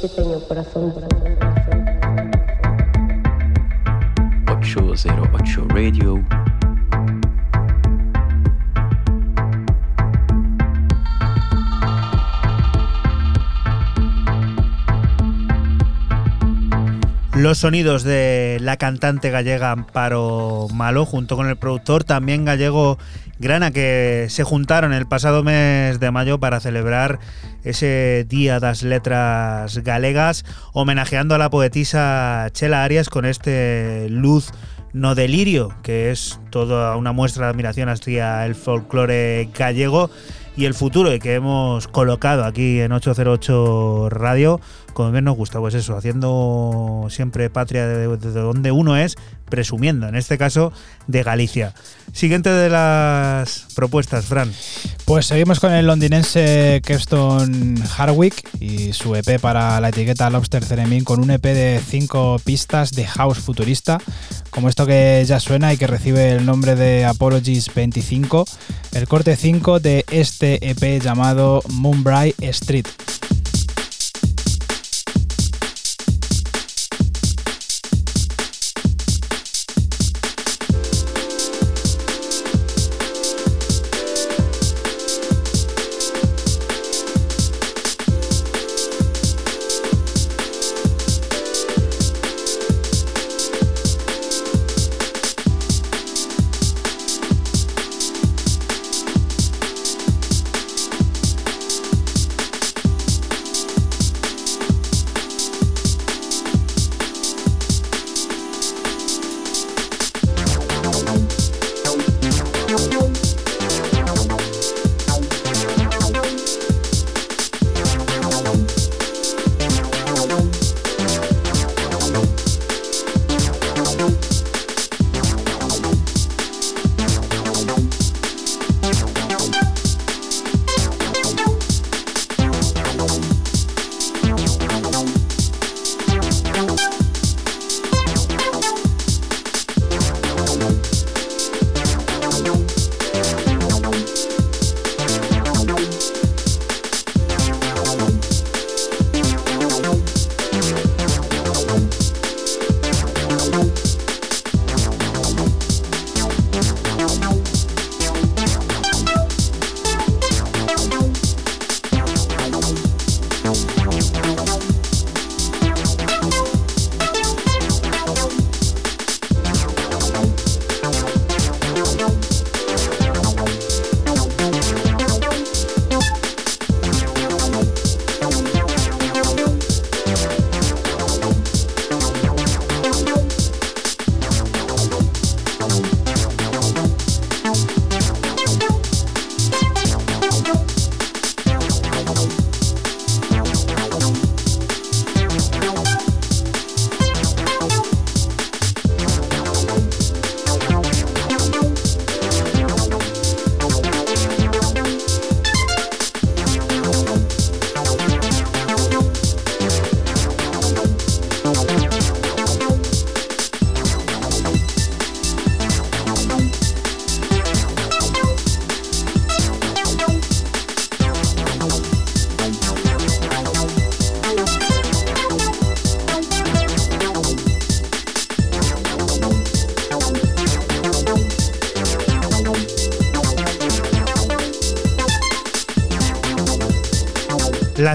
Que tengo corazón, corazón, corazón. 808 Radio. Los sonidos de la cantante gallega Amparo Malo, junto con el productor también gallego Grana, que se juntaron el pasado mes de mayo para celebrar ese Día das Letras Galegas, homenajeando a la poetisa Chela Arias con este Luz no delirio, que es toda una muestra de admiración hacia el folclore gallego y el futuro y que hemos colocado aquí en 808 Radio, como bien nos gusta, pues eso, haciendo siempre patria de, de donde uno es, presumiendo, en este caso, de Galicia. Siguiente de las propuestas, Fran. Pues seguimos con el londinense Keston Harwick y su EP para la etiqueta Lobster Theremin con un EP de cinco pistas de house futurista, como esto que ya suena y que recibe el nombre de Apologies 25, el corte 5 de este EP llamado Moonbright Street.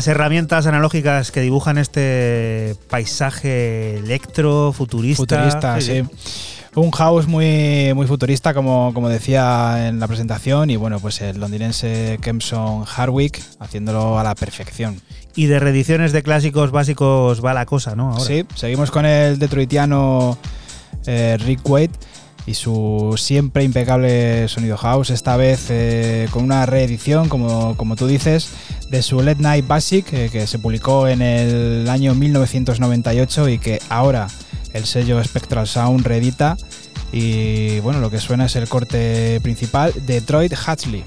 Las herramientas analógicas que dibujan este paisaje electro, futurista. Futurista, sí. Un house muy, muy futurista, como, como decía en la presentación, y bueno, pues el londinense Kempson Hardwick haciéndolo a la perfección. Y de reediciones de clásicos básicos va la cosa, ¿no? Ahora. Sí, seguimos con el detroitiano eh, Rick Wade y su siempre impecable sonido house, esta vez eh, con una reedición, como, como, tú dices, de su Late Night Basic, eh, que se publicó en el año 1998 y que ahora el sello Spectral Sound reedita. Y bueno, lo que suena es el corte principal, Detroit Hatchley.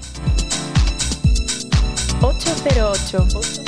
808. 808.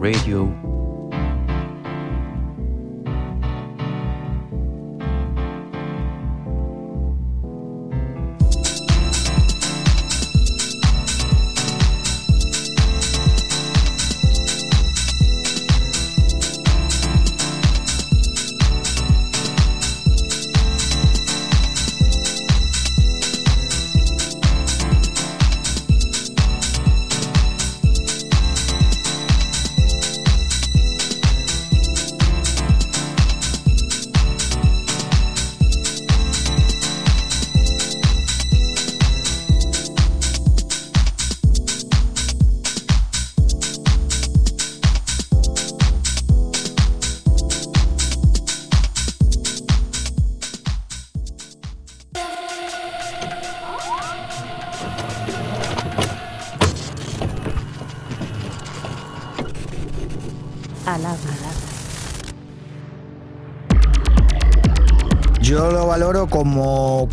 Radio.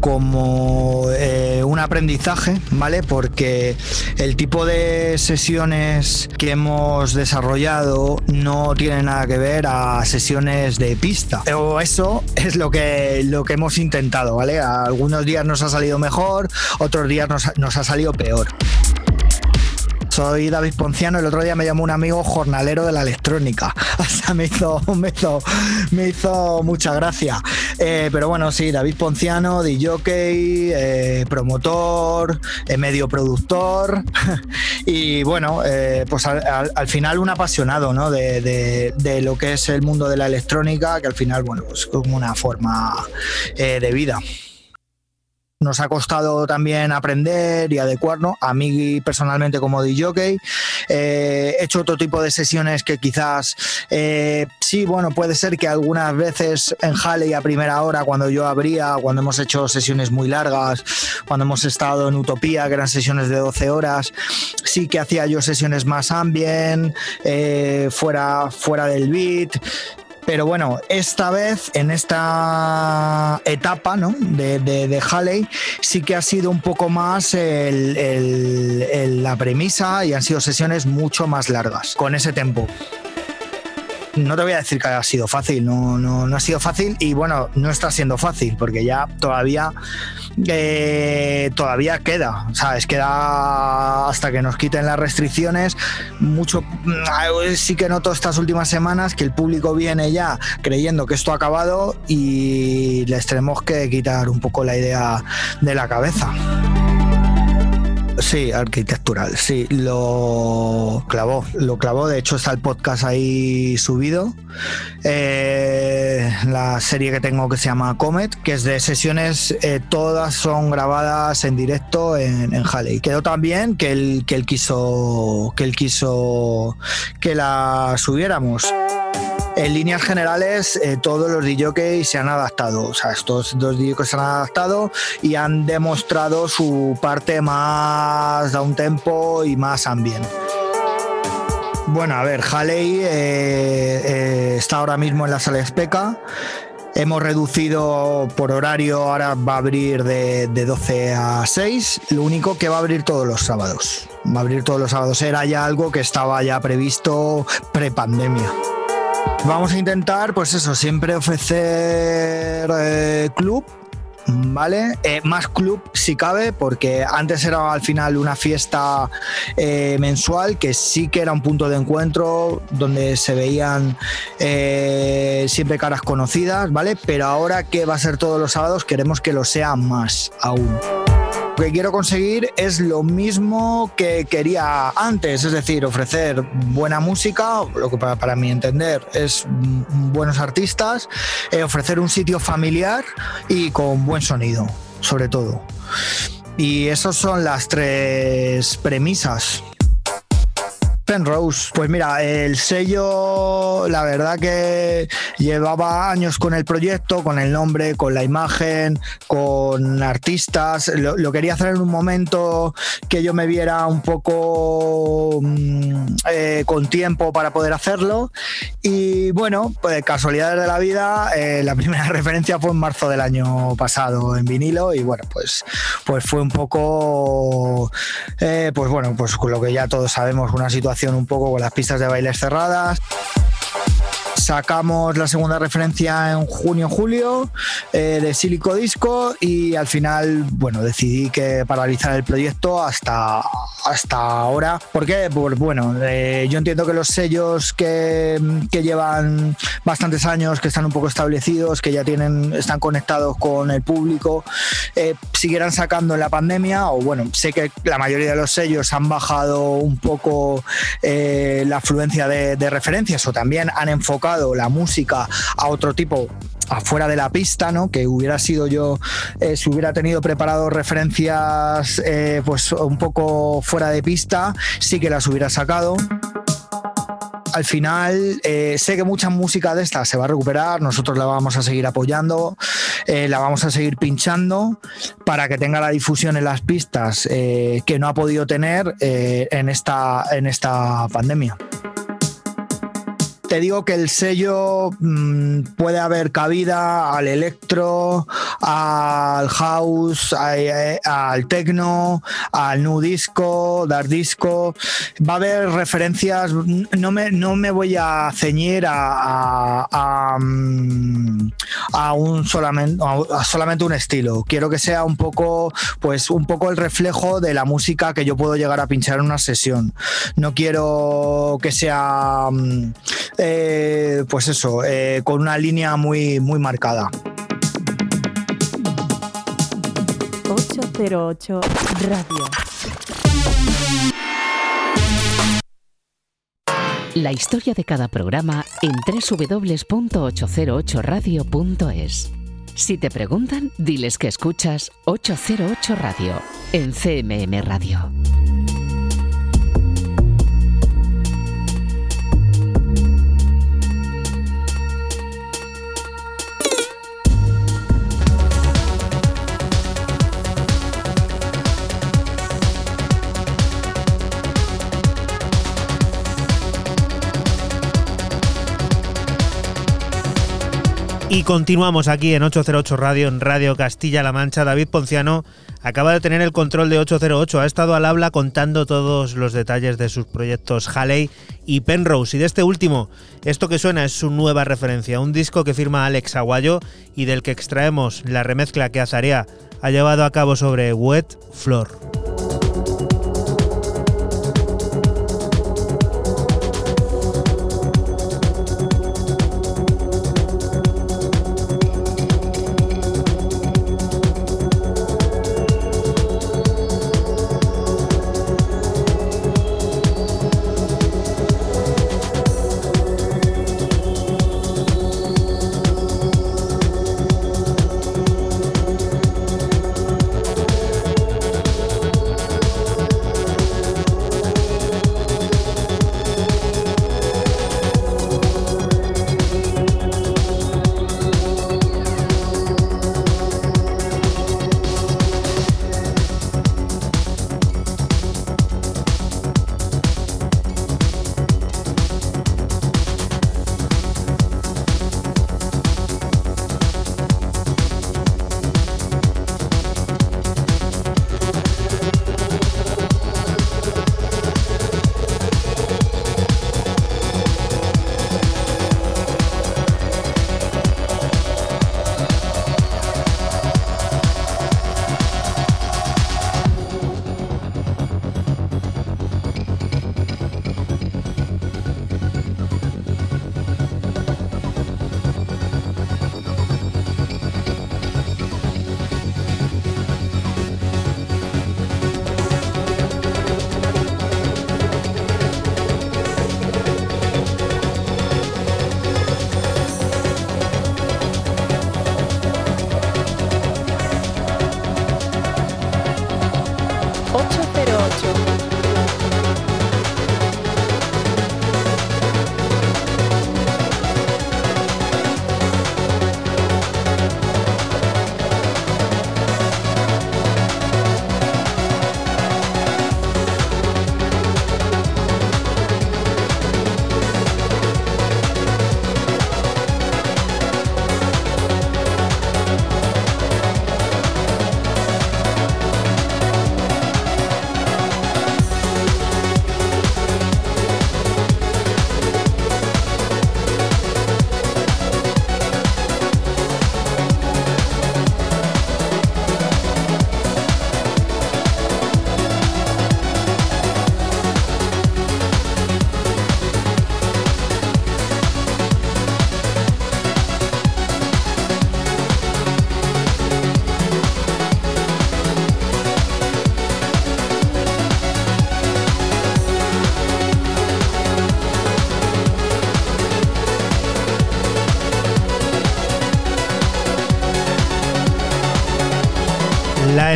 Como, eh, un aprendizaje, ¿vale? Porque el tipo de sesiones que hemos desarrollado no tiene nada que ver a sesiones de pista. Eso es lo que, lo que hemos intentado, ¿vale? Algunos días nos ha salido mejor, otros días nos, nos ha salido peor. Soy David Ponciano. El otro día me llamó un amigo jornalero de la electrónica. Me hizo, me hizo, me hizo mucha gracia. Eh, pero bueno, sí, David Ponciano, DJ, eh, promotor, eh, medio productor. y bueno, eh, pues al, al, al, final un apasionado ¿no? de, de, lo que es el mundo de la electrónica, que al final, bueno, pues como una forma de vida. Nos ha costado también aprender y adecuarnos. A mí personalmente como DJ, eh, he hecho otro tipo de sesiones que quizás eh, sí, bueno, puede ser que algunas veces en Halley a primera hora, cuando yo abría, cuando hemos hecho sesiones muy largas, cuando hemos estado en Utopía, que eran sesiones de 12 horas, sí que hacía yo sesiones más ambient, eh, fuera, fuera del beat Pero bueno, esta vez, en esta etapa ¿no? de, de, de Halley, sí que ha sido un poco más la premisa y han sido sesiones mucho más largas, con ese tempo no te voy a decir que ha sido fácil, no, no, no, ha sido fácil y bueno, no está siendo fácil porque ya todavía, eh, todavía queda, ¿sabes? Queda hasta que nos quiten las restricciones. Mucho, sí que noto estas últimas semanas que el público viene ya creyendo que esto ha acabado y les tenemos que quitar un poco la idea de la cabeza. Sí, arquitectural, sí, lo clavó, lo clavó, de hecho está el podcast ahí subido, eh, la serie que tengo que se llama Comet, que es de sesiones, eh, todas son grabadas en directo en, en Halley. Quedó también que él, que él quiso que él quiso que la subiéramos. En líneas generales, eh, todos los DJs se han adaptado. O sea, estos dos DJs se han adaptado y han demostrado su parte más da un tempo y más ambient. Bueno, a ver, Halley eh, eh, está ahora mismo en la sala Especa. Hemos reducido por horario, ahora va a abrir de, de, 12 a 6, lo único que va a abrir todos los sábados. Va a abrir todos los sábados. Era ya algo que estaba ya previsto pre-pandemia. Vamos a intentar, pues eso, siempre ofrecer eh, club, ¿vale? Eh, más club si cabe, porque antes era al final una fiesta eh, mensual que sí que era un punto de encuentro donde se veían siempre caras conocidas, ¿vale? Pero ahora que va a ser todos los sábados queremos que lo sea más aún. Que quiero conseguir es lo mismo que quería antes, es decir, ofrecer buena música, lo que para, para mi entender es buenos artistas, eh, ofrecer un sitio familiar y con buen sonido, sobre todo. Y esas son las tres premisas. Penrose, pues mira, el sello, la verdad que llevaba años con el proyecto, con el nombre, con la imagen, con artistas. Lo, quería hacer en un momento que yo me viera un poco mmm, eh, con tiempo para poder hacerlo. Y bueno, pues casualidades de la vida, eh, la primera referencia fue en marzo del año pasado en vinilo y bueno, pues, pues fue un poco, eh, pues bueno, pues con lo que ya todos sabemos, una situación un poco con las pistas de bailes cerradas. Sacamos la segunda referencia en junio, julio eh, de Silico Disco y al final, bueno, decidí que paralizar el proyecto hasta, hasta ahora. ¿Por qué? Pues bueno, eh, yo entiendo que los sellos que, que, llevan bastantes años, que están un poco establecidos, que ya tienen, están conectados con el público, eh, siguieran sacando en la pandemia, o bueno, sé que la mayoría de los sellos han bajado un poco eh, la afluencia de, de referencias o también han enfocado la música a otro tipo afuera de la pista, ¿no? Que hubiera sido yo, eh, si hubiera tenido preparado referencias eh, pues un poco fuera de pista, sí que las hubiera sacado al final eh, sé que mucha música de esta se va a recuperar, nosotros la vamos a seguir apoyando, eh, la vamos a seguir pinchando para que tenga la difusión en las pistas eh, que no ha podido tener en, esta, en esta pandemia te digo que el sello mmm, puede haber cabida al electro, al house, a, a, al techno, al new disco, dark disco. Va a haber referencias. No me, no me voy a ceñir a, a, a un solamente, a solamente un estilo. Quiero que sea un poco, pues, un poco el reflejo de la música que yo puedo llegar a pinchar en una sesión. No quiero que sea eh, pues eso, eh, con una línea muy, muy marcada. 808 Radio. La historia de cada programa en www.808radio.es. Si te preguntan, diles que escuchas 808 Radio en CMM Radio. Y continuamos aquí en 808 Radio, en Radio Castilla-La Mancha. David Ponciano acaba de tener el control de 808. Ha estado al habla contando todos los detalles de sus proyectos Halley y Penrose. Y de este último, esto que suena es su nueva referencia, un disco que firma Alex Aguayo y del que extraemos la remezcla que Azarea ha llevado a cabo sobre Wet Floor.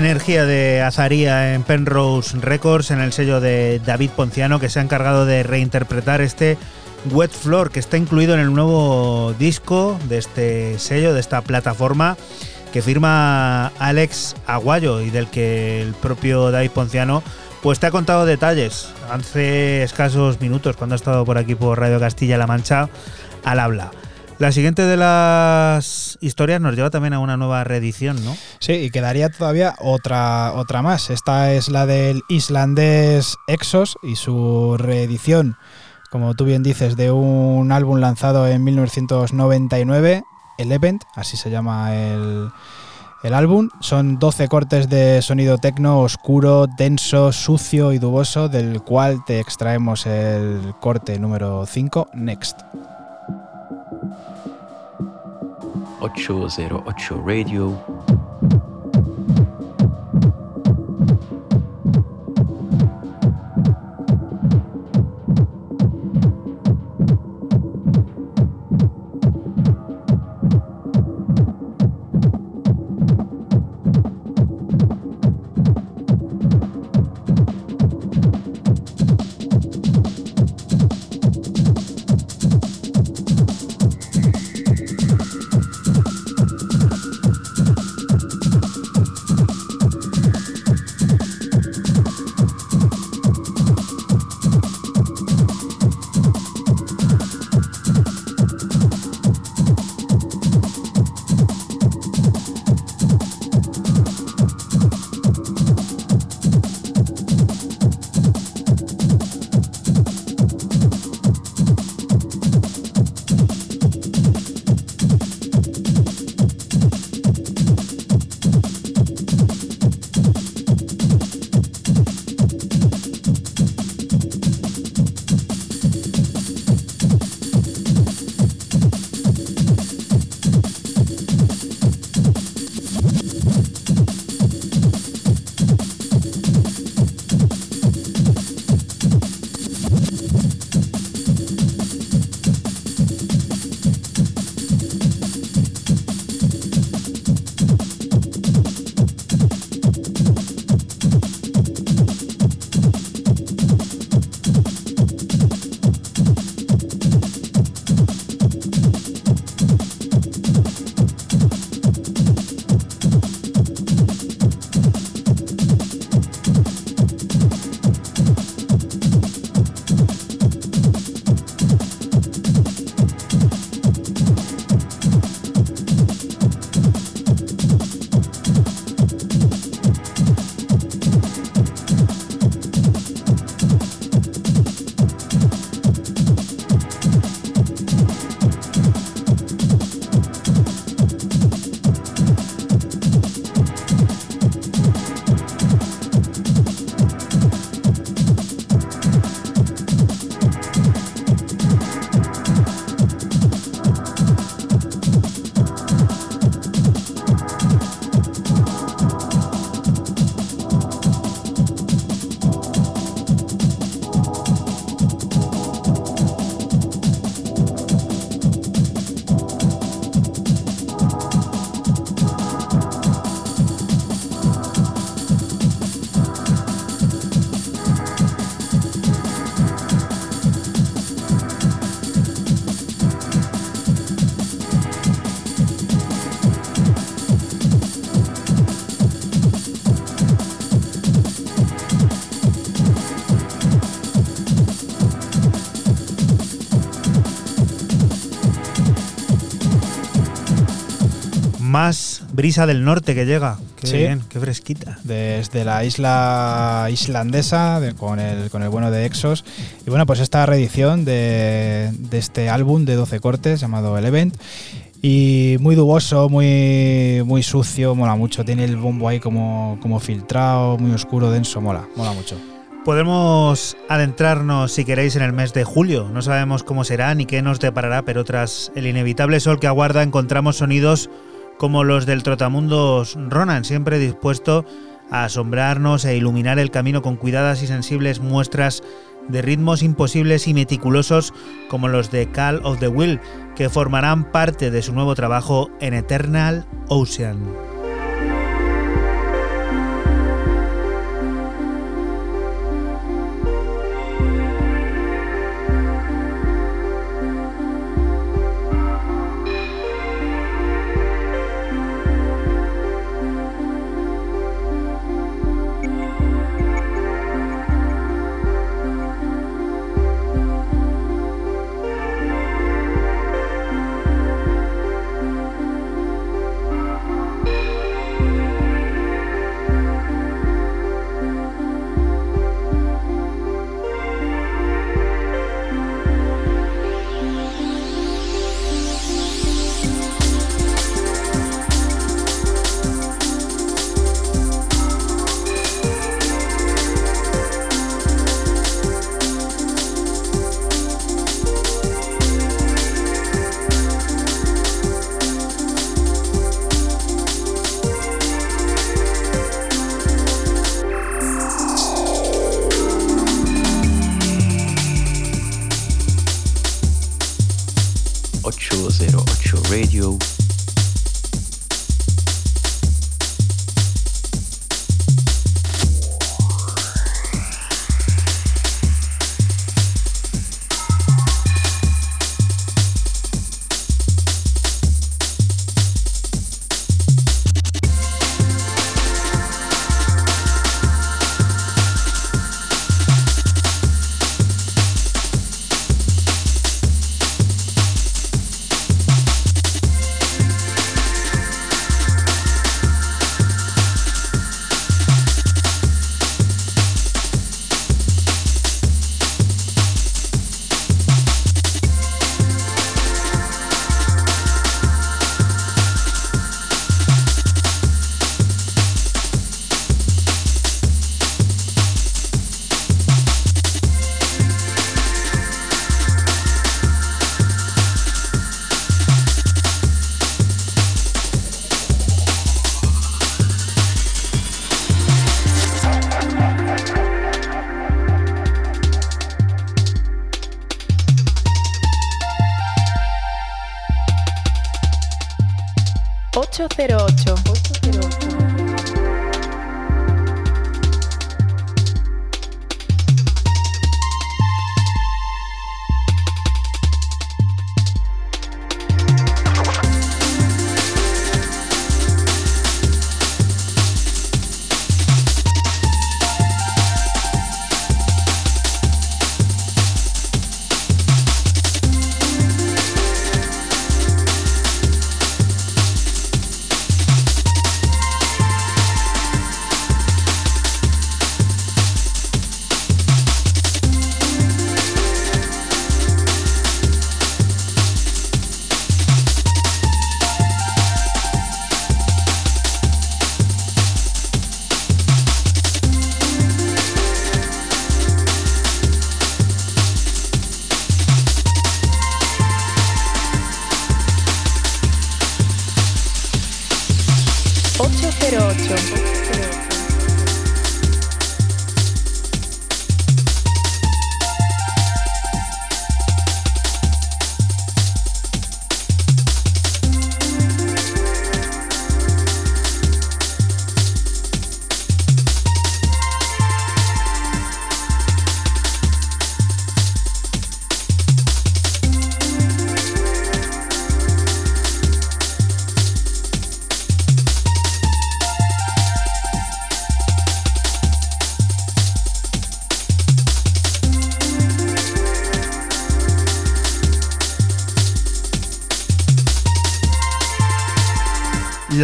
Energía de Azaría en Penrose Records, en el sello de David Ponciano, que se ha encargado de reinterpretar este Wet Floor, que está incluido en el nuevo disco de este sello, de esta plataforma, que firma Alex Aguayo y del que el propio David Ponciano pues te ha contado detalles hace escasos minutos cuando ha estado por aquí por Radio Castilla-La Mancha al habla. La siguiente de las historias nos lleva también a una nueva reedición, ¿no? Sí, y quedaría todavía otra, otra más. Esta es la del islandés Exos y su reedición, como tú bien dices, de un álbum lanzado en 1999, el Event, así se llama el, el álbum. Son 12 cortes de sonido tecno oscuro, denso, sucio y duboso, del cual te extraemos el corte número 5, Next. 808 Radio Más brisa del norte que llega. Qué Sí. bien, qué fresquita. desde la isla islandesa de- con, el, con el bueno de Exos. Y bueno, pues esta reedición de, de este álbum de 12 cortes llamado El Event. Y muy duboso, muy, muy sucio, mola mucho. Tiene el bombo ahí como, como filtrado, muy oscuro, denso, mola, mola mucho. Podemos adentrarnos, si queréis, en el mes de julio. No sabemos cómo será ni qué nos deparará, pero tras el inevitable sol que aguarda encontramos sonidos como los del Trotamundos Ronan, siempre dispuesto a asombrarnos e iluminar el camino con cuidadas y sensibles muestras de ritmos imposibles y meticulosos como los de Call of the Will, que formarán parte de su nuevo trabajo en Eternal Ocean.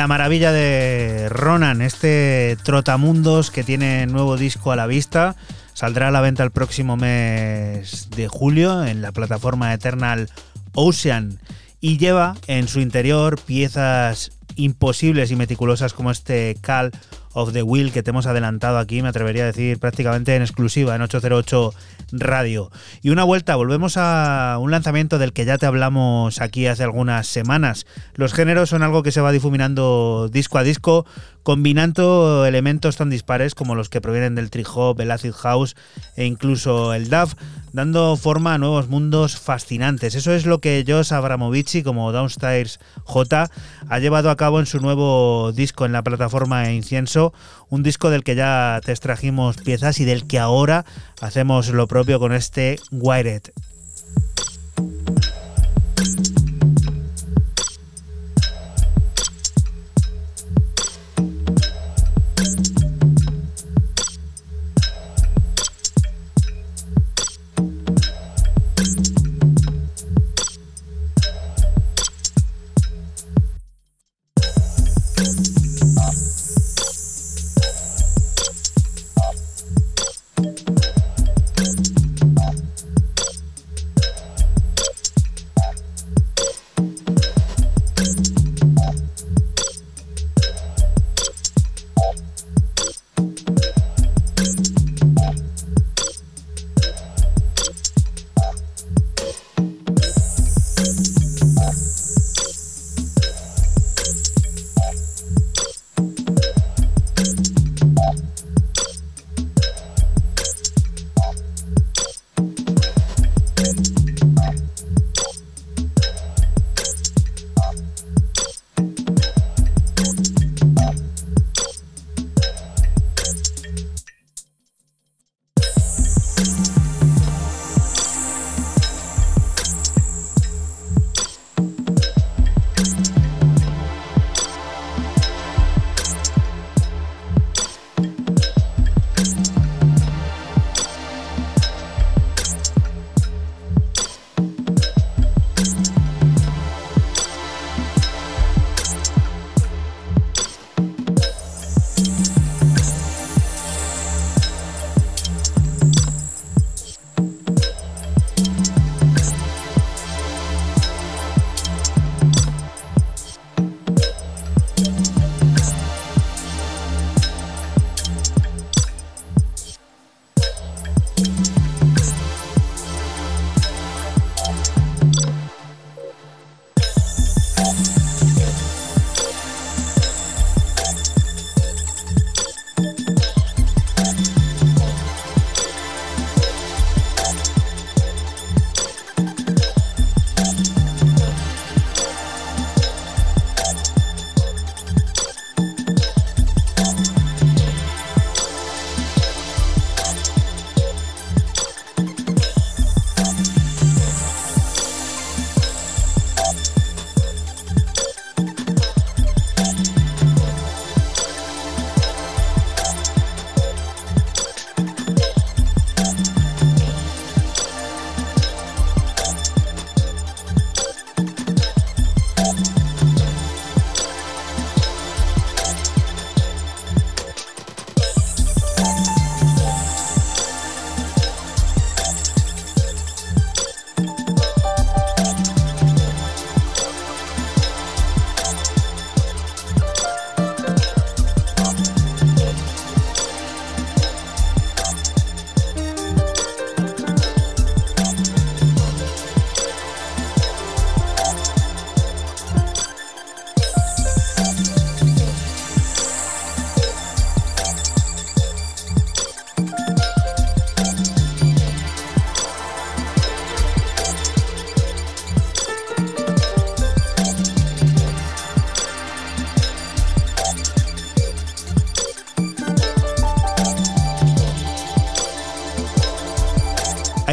La maravilla de Ronan, este trotamundos que tiene nuevo disco a la vista. Saldrá a la venta el próximo mes de julio en la plataforma Eternal Ocean y lleva en su interior piezas imposibles y meticulosas como este Call of the Wheel que te hemos adelantado aquí, me atrevería a decir prácticamente en exclusiva en 808 Radio. Y una vuelta, volvemos a un lanzamiento del que ya te hablamos aquí hace algunas semanas. Los géneros son algo que se va difuminando disco a disco, combinando elementos tan dispares como los que provienen del trip hop, el acid house e incluso el DAF, dando forma a nuevos mundos fascinantes. Eso es lo que Josh Abramovici, como Downstairs J, ha llevado a cabo en su nuevo disco en la plataforma Incienso, un disco del que ya te extrajimos piezas y del que ahora hacemos lo propio con este Wired.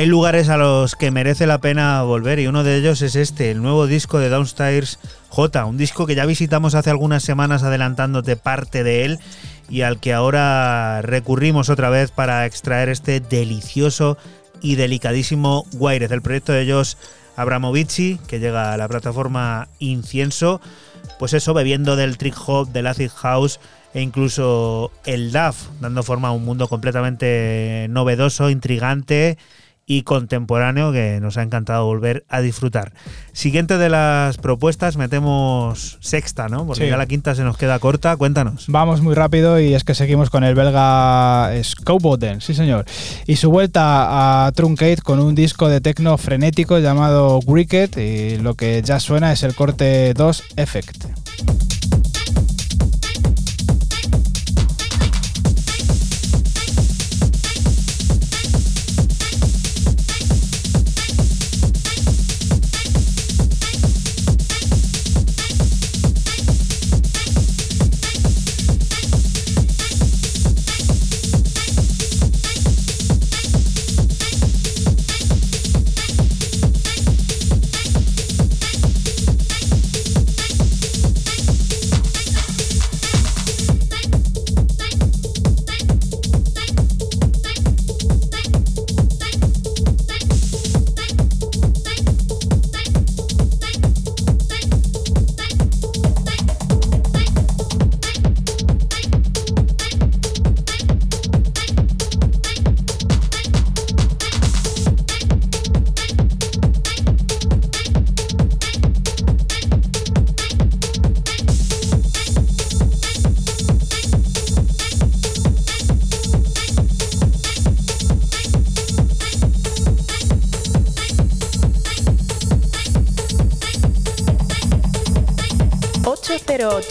Hay lugares a los que merece la pena volver y uno de ellos es este, el nuevo disco de Downstairs J, un disco que ya visitamos hace algunas semanas adelantándote parte de él y al que ahora recurrimos otra vez para extraer este delicioso y delicadísimo Wired, el proyecto de ellos Abramovici, que llega a la plataforma Incienso pues eso, bebiendo del trick hop, del acid house e incluso el DAF, dando forma a un mundo completamente novedoso, intrigante y contemporáneo que nos ha encantado volver a disfrutar. Siguiente de las propuestas, metemos sexta, ¿no? Porque Sí. ya la quinta se nos queda corta. Cuéntanos. Vamos muy rápido y es que seguimos con el belga Scoboden, sí señor. Y su vuelta a Truncate con un disco de techno frenético llamado Cricket y lo que ya suena es el corte 2 Effect.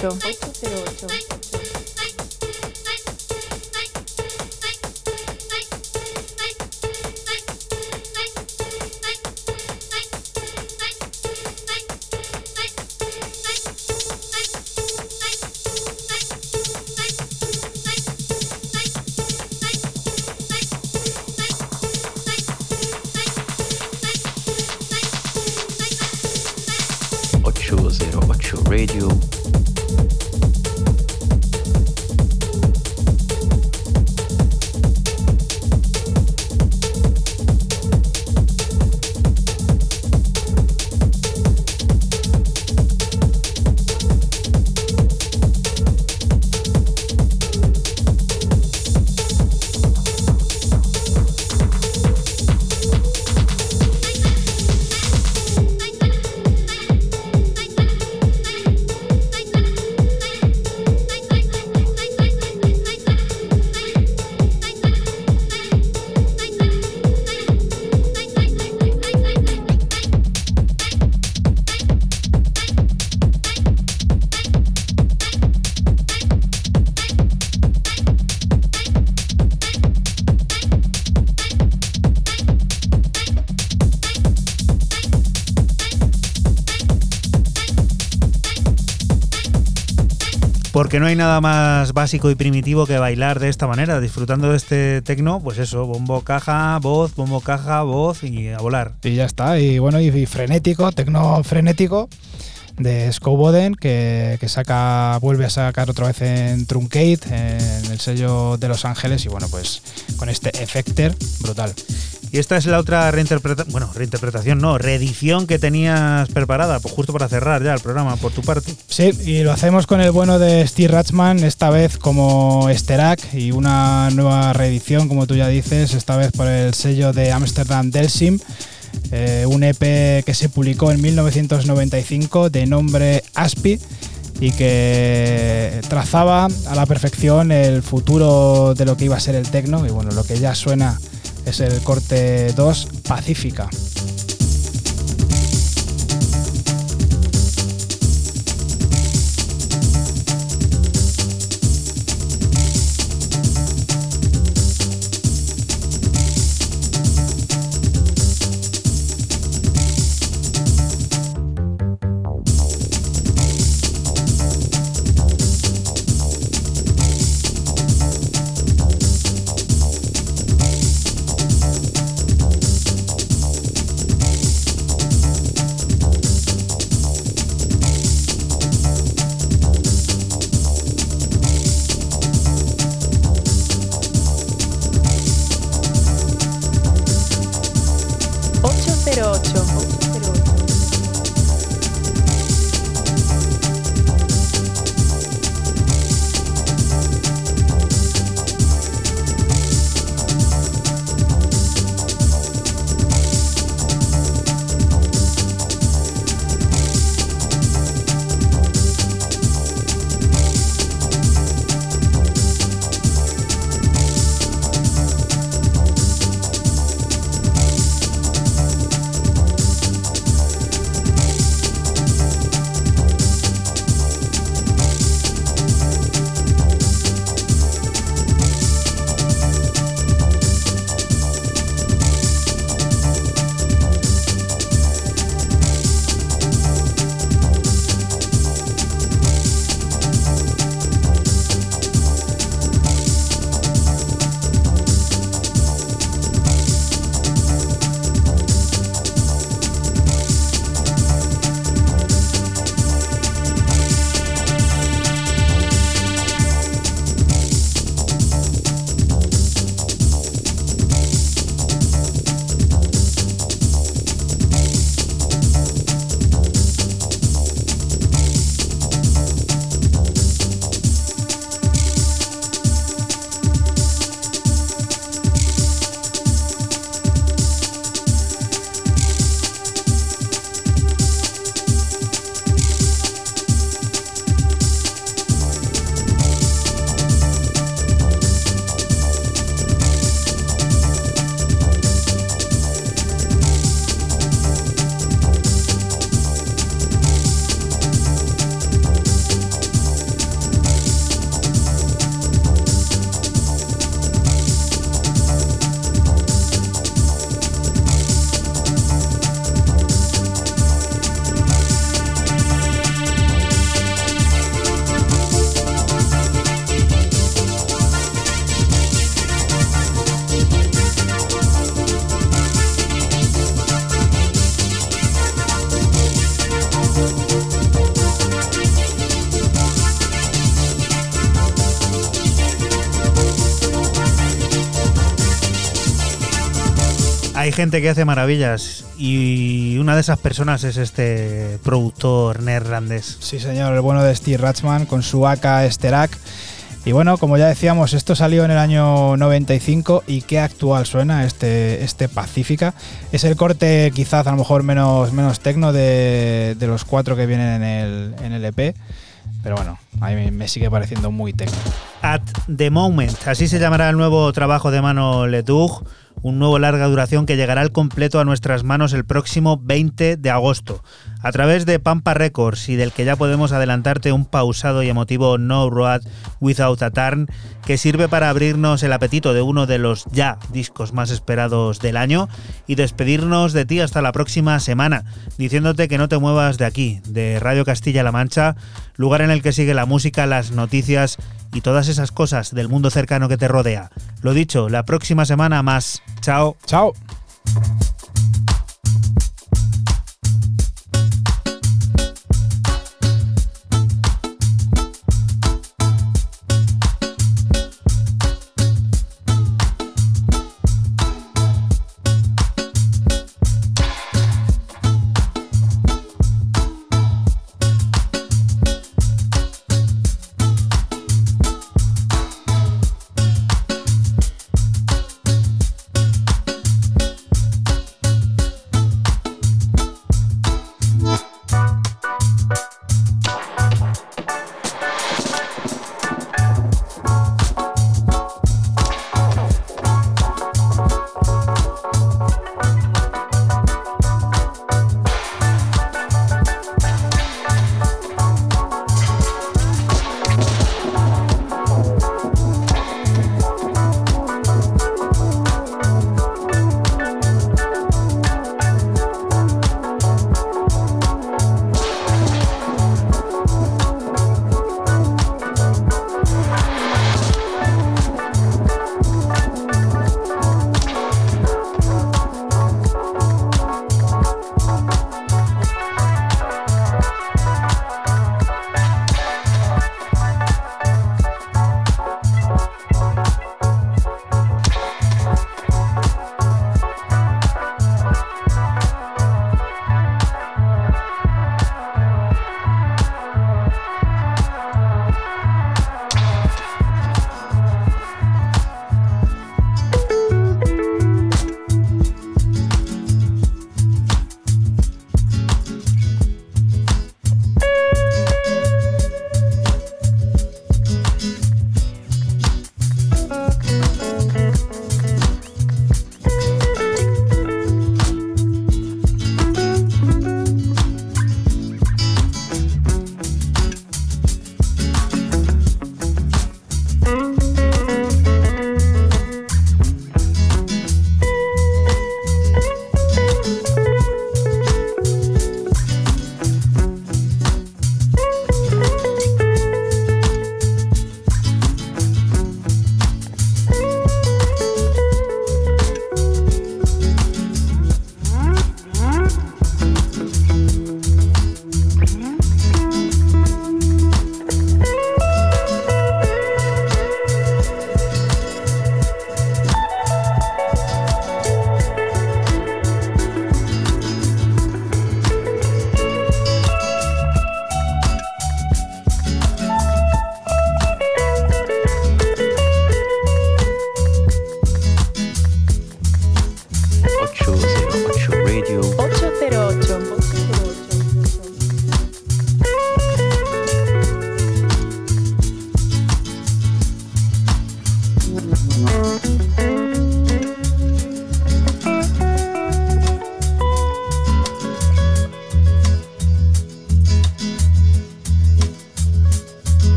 Beijo. Porque no hay nada más básico y primitivo que bailar de esta manera, disfrutando de este tecno, pues eso, bombo caja, voz, bombo caja, voz y a volar. Y ya está. Y bueno, y, y frenético, tecno frenético de Scoboden que, que saca, vuelve a sacar otra vez en Truncate, en el sello de Los Ángeles. Y bueno, pues con este Effecter, brutal. Y esta es la otra reinterpretación, bueno, reinterpretación no, reedición que tenías preparada, pues justo para cerrar ya el programa por tu parte. Sí, y lo hacemos con el bueno de Steve Ratchman, esta vez como Sterac y una nueva reedición, como tú ya dices, esta vez por el sello de Amsterdam Delsim. eh, un EP que se publicó en 1995 de nombre Aspi y que trazaba a la perfección el futuro de lo que iba a ser el techno y bueno, lo que ya suena es el corte 2 Pacífica. 808. Gente que hace maravillas y una de esas personas es este productor neerlandés. Sí, señor, el bueno de Steve Ratchman con su AK Sterak. Y bueno, como ya decíamos, esto salió en el año 95 y qué actual suena este, este Pacífica. Es el corte quizás a lo mejor menos, menos tecno de, de los cuatro que vienen en el, en el EP. Pero bueno, a mí me sigue pareciendo muy tecno. At the Moment, así se llamará el nuevo trabajo de Mano Ledoux un nuevo larga duración que llegará al completo a nuestras manos el próximo 20 de agosto, a través de Pampa Records y del que ya podemos adelantarte un pausado y emotivo No Road Without a Turn, que sirve para abrirnos el apetito de uno de los ya discos más esperados del año y despedirnos de ti hasta la próxima semana, diciéndote que no te muevas de aquí, de Radio Castilla-La Mancha, lugar en el que sigue la música, las noticias y todas esas cosas del mundo cercano que te rodea. Lo dicho, la próxima semana más. Chao. Chao.